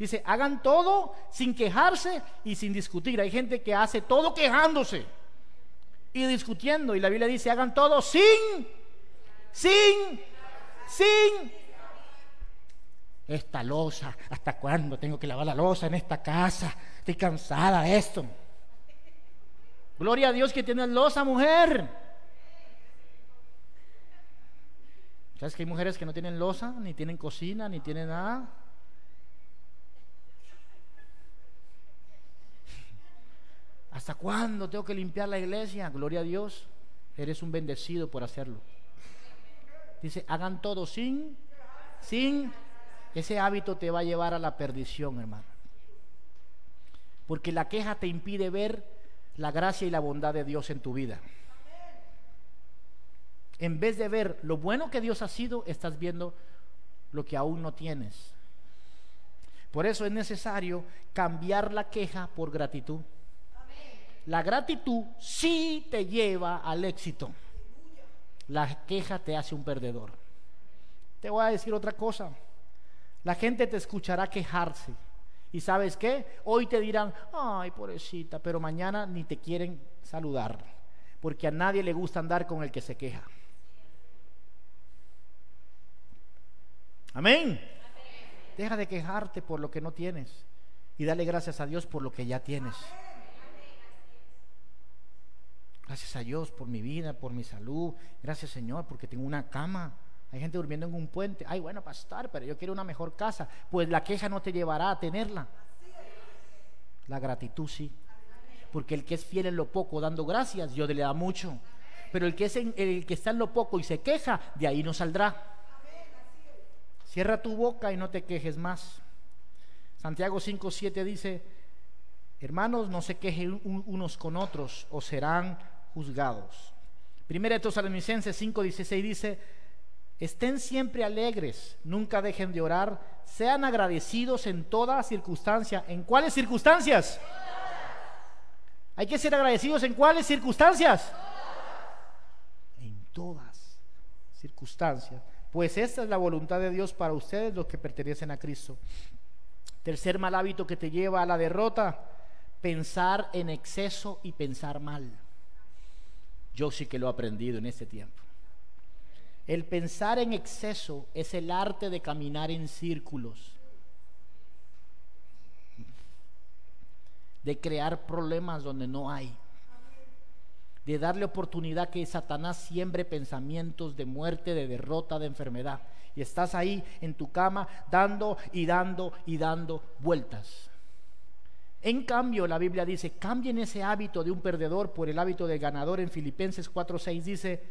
Dice, hagan todo sin quejarse y sin discutir. Hay gente que hace todo quejándose y discutiendo. Y la Biblia dice, hagan todo sin, sin, sin esta losa, ¿hasta cuándo tengo que lavar la losa en esta casa? Estoy cansada de esto. Gloria a Dios que tiene losa, mujer. ¿Sabes que hay mujeres que no tienen losa, ni tienen cocina, ni tienen nada? ¿Hasta cuándo tengo que limpiar la iglesia? Gloria a Dios. Eres un bendecido por hacerlo. Dice, hagan todo sin, sin ese hábito te va a llevar a la perdición, hermano. Porque la queja te impide ver la gracia y la bondad de Dios en tu vida. En vez de ver lo bueno que Dios ha sido, estás viendo lo que aún no tienes. Por eso es necesario cambiar la queja por gratitud. La gratitud sí te lleva al éxito. La queja te hace un perdedor. Te voy a decir otra cosa. La gente te escuchará quejarse. ¿Y sabes qué? Hoy te dirán, ay, pobrecita, pero mañana ni te quieren saludar, porque a nadie le gusta andar con el que se queja. Amén. Deja de quejarte por lo que no tienes y dale gracias a Dios por lo que ya tienes. Gracias a Dios por mi vida, por mi salud. Gracias Señor porque tengo una cama hay gente durmiendo en un puente. Ay, bueno, pastor, pero yo quiero una mejor casa. Pues la queja no te llevará a tenerla. La gratitud sí. Porque el que es fiel en lo poco, dando gracias, Dios le da mucho. Pero el que, es el que está en lo poco y se queja, de ahí no saldrá. Cierra tu boca y no te quejes más. Santiago 5.7 dice, hermanos, no se quejen unos con otros o serán juzgados. Primera de Tesalonicenses 5.16 dice, Estén siempre alegres, nunca dejen de orar, sean agradecidos en toda circunstancia. ¿En cuáles circunstancias? Hay que ser agradecidos en cuáles circunstancias? En todas circunstancias. Pues esta es la voluntad de Dios para ustedes los que pertenecen a Cristo. Tercer mal hábito que te lleva a la derrota, pensar en exceso y pensar mal. Yo sí que lo he aprendido en este tiempo. El pensar en exceso es el arte de caminar en círculos, de crear problemas donde no hay, de darle oportunidad que Satanás siembre pensamientos de muerte, de derrota, de enfermedad. Y estás ahí en tu cama dando y dando y dando vueltas. En cambio, la Biblia dice, cambien ese hábito de un perdedor por el hábito de ganador. En Filipenses 4:6 dice,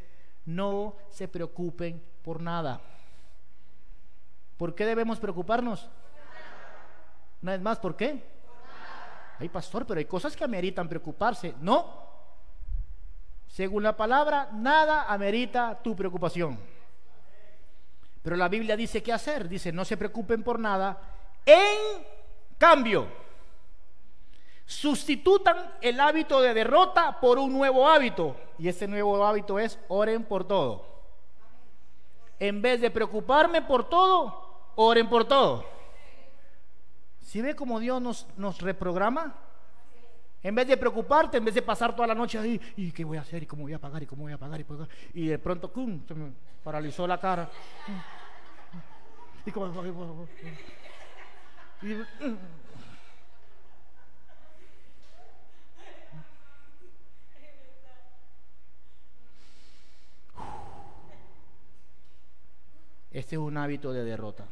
no se preocupen por nada. ¿Por qué debemos preocuparnos? Una vez más, ¿por qué? Ay, pastor, pero hay cosas que ameritan preocuparse. No. Según la palabra, nada amerita tu preocupación. Pero la Biblia dice qué hacer. Dice, no se preocupen por nada. En cambio, Sustitutan el hábito de derrota por un nuevo hábito. Y ese nuevo hábito es oren por todo. En vez de preocuparme por todo, oren por todo. ¿Si ve cómo Dios nos, reprograma? En vez de preocuparte, en vez de pasar toda la noche ahí, ¿y qué voy a hacer? ¿Y cómo voy a pagar? ¿Y cómo voy a pagar? Y, de pronto, ¡cum! se me paralizó la cara. ¿Y cómo? Y, Este es un hábito de derrota.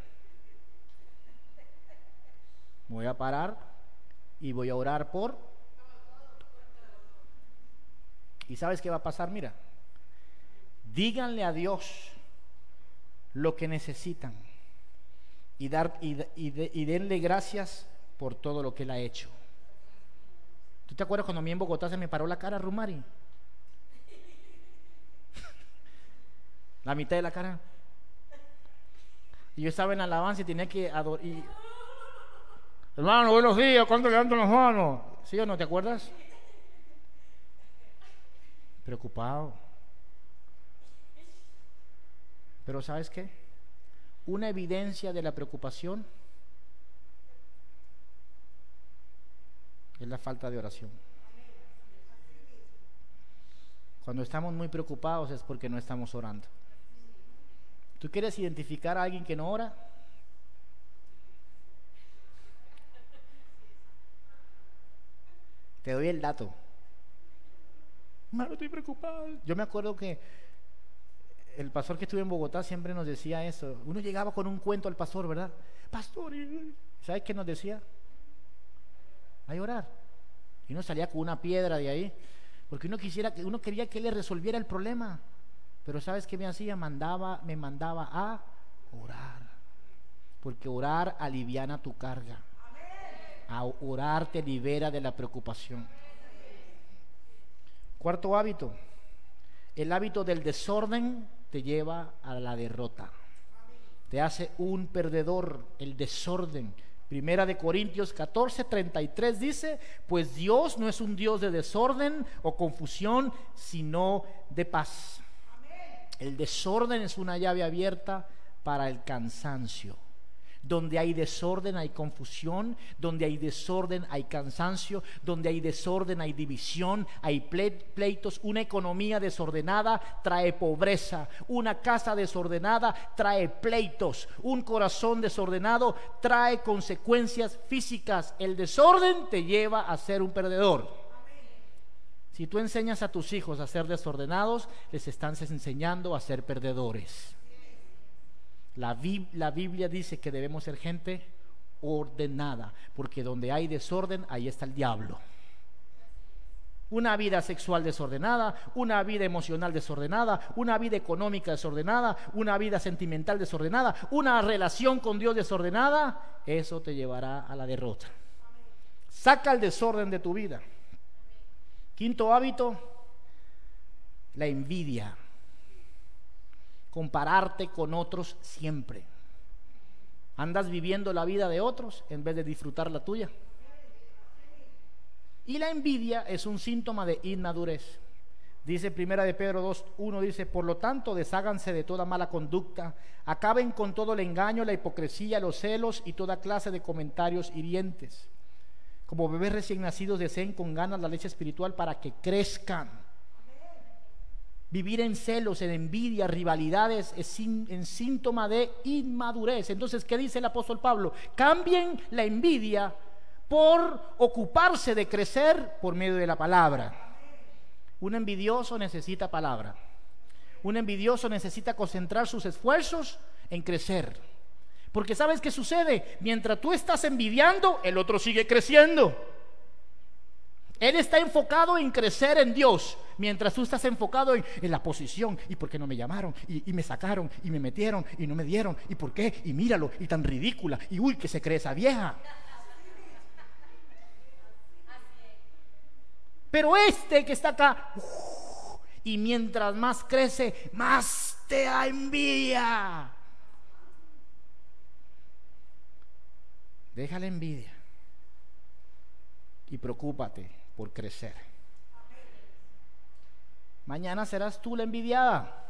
Voy a parar y voy a orar por... ¿Y sabes qué va a pasar? Mira, díganle a Dios lo que necesitan y, dar, y, y denle gracias por todo lo que Él ha hecho. ¿Tú te acuerdas cuando a mí en Bogotá se me paró la cara, Rumari? la mitad de la cara. Y yo estaba en alabanza y tenía que adorar. Hermano, buenos días, ¿cuánto levantan las manos? ¿Sí o no? ¿Te acuerdas? Preocupado. Pero ¿sabes qué? Una evidencia de la preocupación es la falta de oración. Cuando estamos muy preocupados es porque no estamos orando. ¿Tú quieres identificar a alguien que no ora? Te doy el dato. Malo, estoy preocupado. Yo me acuerdo que el pastor que estuvo en Bogotá siempre nos decía eso. Uno llegaba con un cuento al pastor, ¿verdad? Pastor, ¿sabes qué nos decía? A orar. Y uno salía con una piedra de ahí, porque uno quisiera que uno quería que él le resolviera el problema. Pero ¿sabes qué me hacía? Mandaba, me mandaba a orar. Porque orar aliviana tu carga. A orar te libera de la preocupación. Cuarto hábito. El hábito del desorden te lleva a la derrota. Te hace un perdedor, el desorden. Primera de Corintios 14, 33 dice, pues Dios no es un Dios de desorden o confusión, sino de paz. El desorden es una llave abierta para el cansancio. Donde hay desorden hay confusión, donde hay desorden hay cansancio, donde hay desorden hay división, hay pleitos. Una economía desordenada trae pobreza, una casa desordenada trae pleitos, un corazón desordenado trae consecuencias físicas. El desorden te lleva a ser un perdedor. Si tú enseñas a tus hijos a ser desordenados, les estás enseñando a ser perdedores. La, la, Biblia dice que debemos ser gente ordenada, porque donde hay desorden, ahí está el diablo. Una vida sexual desordenada, una vida emocional desordenada, una vida económica desordenada, una vida sentimental desordenada, una relación con Dios desordenada, eso te llevará a la derrota. Saca el desorden de tu vida. Quinto hábito, la envidia. Compararte con otros siempre. Andas viviendo la vida de otros en vez de disfrutar la tuya. Y la envidia es un síntoma de inmadurez. Dice Primera de Pedro 2, 1 dice, por lo tanto, desháganse de toda mala conducta, acaben con todo el engaño, la hipocresía, los celos y toda clase de comentarios hirientes como bebés recién nacidos deseen con ganas la leche espiritual para que crezcan. Vivir en celos, en envidia, rivalidades es en síntoma de inmadurez. Entonces, ¿qué dice el apóstol Pablo? Cambien la envidia por ocuparse de crecer por medio de la palabra. Un envidioso necesita palabra. Un envidioso necesita concentrar sus esfuerzos en crecer. Porque sabes qué sucede? Mientras tú estás envidiando, el otro sigue creciendo. Él está enfocado en crecer en Dios, mientras tú estás enfocado en, la posición. ¿Y por qué no me llamaron? Y, me sacaron, y me metieron, y no me dieron. ¿Y por qué? Y míralo, y tan ridícula. Y uy, que se cree esa vieja. Pero este que está acá, y mientras más crece, más te envidia. Deja la envidia. y preocúpate por crecer. Mañana serás tú la envidiada.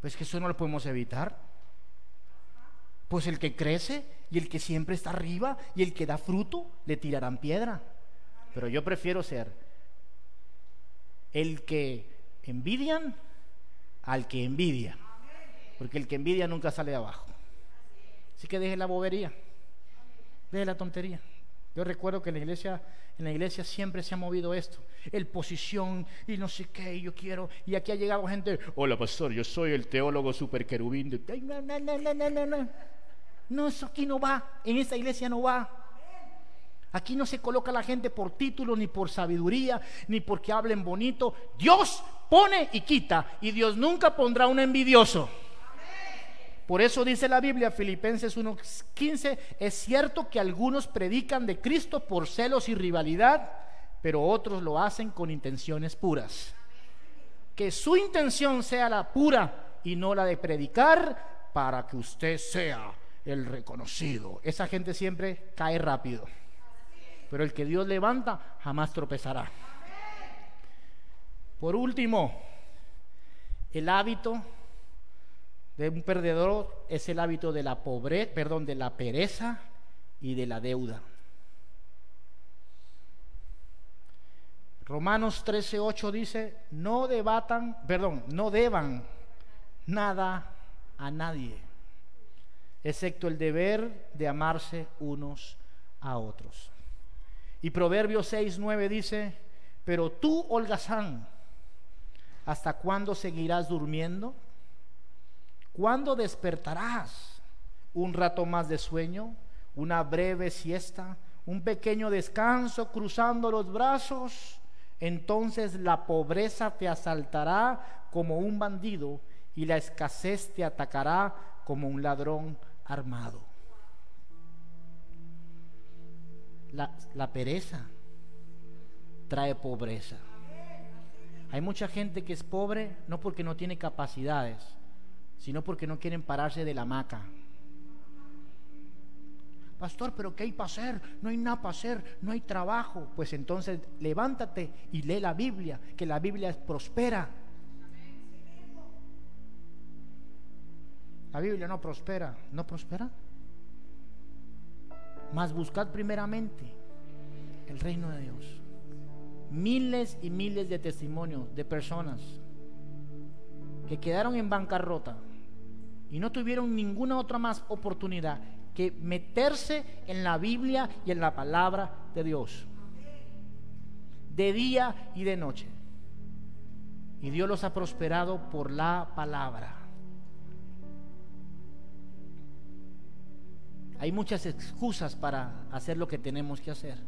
Pues que eso no lo podemos evitar. Pues el que crece y el que siempre está arriba y el que da fruto, le tirarán piedra. Pero yo prefiero ser el que envidian al que envidia. Porque el que envidia nunca sale de abajo. Así que deje la bobería, deje la tontería. Yo recuerdo que en la iglesia, en la iglesia siempre se ha movido esto, el posición y no sé qué, yo quiero. Y aquí ha llegado gente, hola pastor, yo soy el teólogo super querubín. no, no. No, eso aquí no va, en esta iglesia no va. Aquí no se coloca la gente por título, ni por sabiduría, ni porque hablen bonito. Dios pone y quita, y Dios nunca pondrá un envidioso. Por eso dice la Biblia, Filipenses 1:15, es cierto que algunos predican de Cristo por celos y rivalidad, pero otros lo hacen con intenciones puras. Que su intención sea la pura y no la de predicar para que usted sea el reconocido. Esa gente siempre cae rápido. Pero el que Dios levanta jamás tropezará. Por último, el hábito de un perdedor es el hábito de la pobreza, perdón, de la pereza y de la deuda. Romanos 13:8 dice, "No debatan, perdón, no deban nada a nadie, excepto el deber de amarse unos a otros." Y Proverbios 6:9 dice, "Pero tú, holgazán, ¿hasta cuándo seguirás durmiendo?" ¿Cuándo despertarás? ¿Un rato más de sueño? ¿Una breve siesta? ¿Un pequeño descanso cruzando los brazos? Entonces la pobreza te asaltará como un bandido y la escasez te atacará como un ladrón armado. La, pereza trae pobreza. Hay mucha gente que es pobre no porque no tiene capacidades, sino porque no quieren pararse de la hamaca. Pastor, pero ¿qué hay para hacer? No hay nada para hacer, no hay trabajo. Pues entonces levántate y lee la Biblia, que la Biblia prospera. La Biblia no prospera, ¿no prospera? Mas buscad primeramente el reino de Dios. Miles y miles de testimonios de personas que quedaron en bancarrota y no tuvieron ninguna otra más oportunidad que meterse en la Biblia y en la palabra de Dios. De día y de noche. Y Dios los ha prosperado por la palabra. Hay muchas excusas para hacer lo que tenemos que hacer.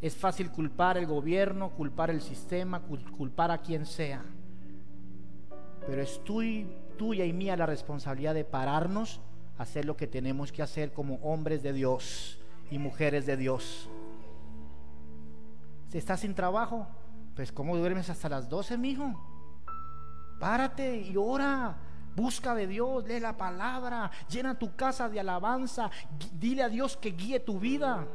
Es fácil culpar el gobierno, culpar el sistema, culpar a quien sea. Pero es tuya y mía la responsabilidad de pararnos hacer lo que tenemos que hacer como hombres de Dios y mujeres de Dios. Si estás sin trabajo, pues ¿cómo duermes hasta las 12, mijo? Párate y ora. Busca de Dios, lee la palabra, llena tu casa de alabanza, dile a Dios que guíe tu vida.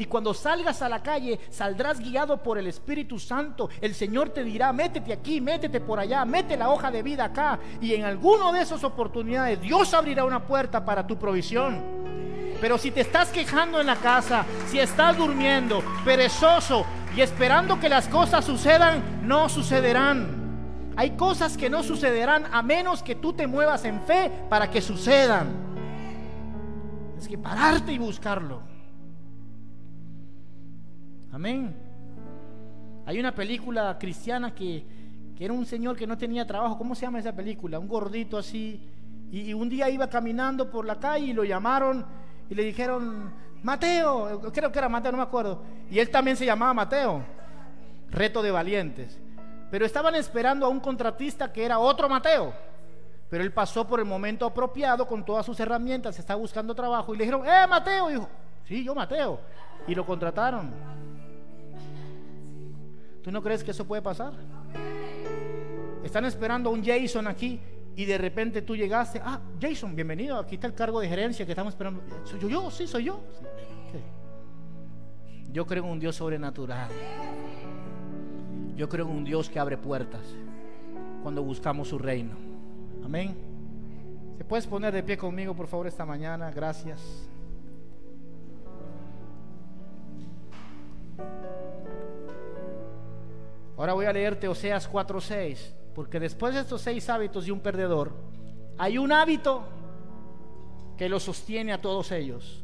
Y cuando salgas a la calle, saldrás guiado por el Espíritu Santo. El Señor te dirá, métete aquí, métete por allá, mete la hoja de vida acá. Y en alguno de esas oportunidades, Dios abrirá una puerta para tu provisión. Pero si te estás quejando en la casa, si estás durmiendo, perezoso y esperando que las cosas sucedan, no sucederán. Hay cosas que no sucederán a menos que tú te muevas en fe para que sucedan. Es que pararte y buscarlo. Amén. Hay una película cristiana que, era un señor que no tenía trabajo. ¿Cómo se llama esa película? Un gordito así. Y, un día iba caminando por la calle y lo llamaron y le dijeron, Mateo, creo que era Mateo, no me acuerdo. Y él también se llamaba Mateo. Reto de valientes. Pero estaban esperando a un contratista que era otro Mateo. Pero él pasó por el momento apropiado con todas sus herramientas, está buscando trabajo y le dijeron, ¡eh, Mateo! dijo, sí, yo Mateo. Y lo contrataron. ¿Tú no crees que eso puede pasar? Están esperando a un Jason aquí y de repente tú llegaste, ah, Jason, bienvenido, aquí está el cargo de gerencia que estamos esperando. ¿Soy yo? Sí, soy yo. Yo creo en un Dios sobrenatural. Yo creo en un Dios que abre puertas cuando buscamos su reino. Amén. ¿Se puedes poner de pie conmigo, por favor, esta mañana? Gracias. Ahora voy a leerte Oseas 4:6, porque después de estos seis hábitos de un perdedor, hay un hábito que lo sostiene a todos ellos.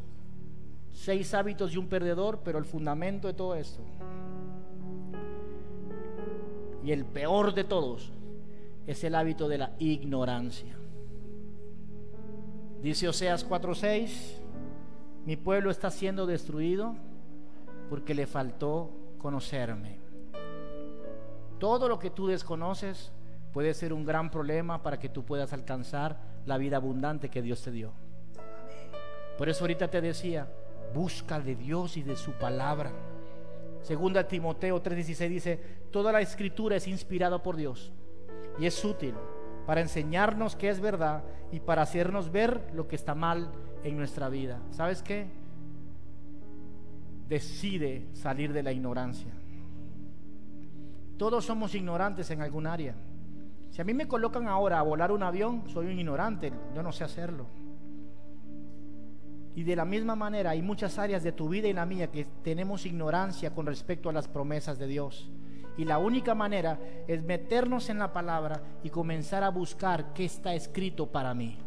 Seis hábitos de un perdedor, pero el fundamento de todo esto. Y el peor de todos es el hábito de la ignorancia. Dice Oseas 4:6, mi pueblo está siendo destruido porque le faltó conocerme. Todo lo que tú desconoces puede ser un gran problema para que tú puedas alcanzar la vida abundante que Dios te dio. Por eso ahorita te decía, busca de Dios y de su palabra. Segunda Timoteo 3:16 dice, toda la escritura es inspirada por Dios y es útil para enseñarnos qué es verdad y para hacernos ver lo que está mal en nuestra vida. ¿Sabes qué? Decide salir de la ignorancia. Todos somos ignorantes en algún área. Si a mí me colocan ahora a volar un avión, soy un ignorante, yo no sé hacerlo. Y de la misma manera hay muchas áreas de tu vida y la mía que tenemos ignorancia con respecto a las promesas de Dios. Y la única manera es meternos en la palabra y comenzar a buscar qué está escrito para mí.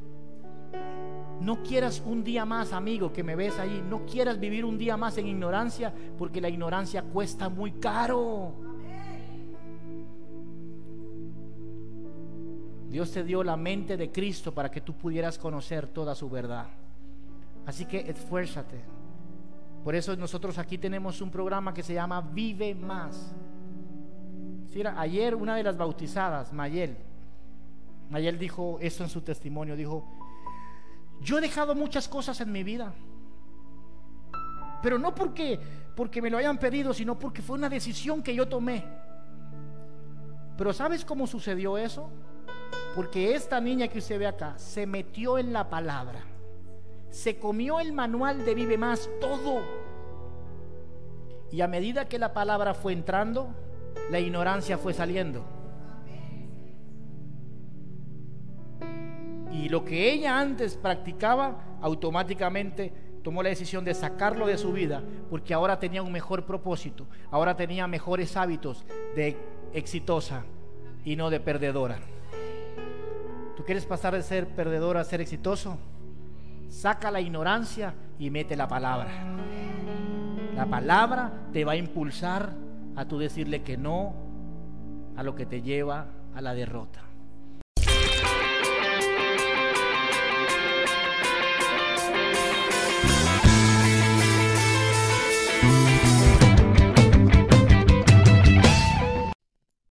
No quieras un día más, amigo, que me ves ahí. No quieras vivir un día más en ignorancia porque la ignorancia cuesta muy caro. Dios te dio la mente de Cristo para que tú pudieras conocer toda su verdad. Así que esfuérzate. Por eso nosotros aquí tenemos un programa que se llama Vive Más. ayer una de las bautizadas, Mayel, Mayel dijo esto en su testimonio, dijo, yo he dejado muchas cosas en mi vida, pero no porque, porque me lo hayan pedido, sino porque fue una decisión que yo tomé. Pero ¿sabes cómo sucedió eso? Porque esta niña que usted ve acá se metió en la palabra se comió el manual de Vive Más, todo. Y a medida que la palabra fue entrando, la ignorancia fue saliendo. Y lo que ella antes practicaba, automáticamente tomó la decisión de sacarlo de su vida, porque ahora tenía un mejor propósito, ahora tenía mejores hábitos de exitosa y no de perdedora. ¿Tú quieres pasar de ser perdedora a ser exitoso? Saca la ignorancia y mete la palabra. La palabra te va a impulsar a tú decirle que no a lo que te lleva a la derrota.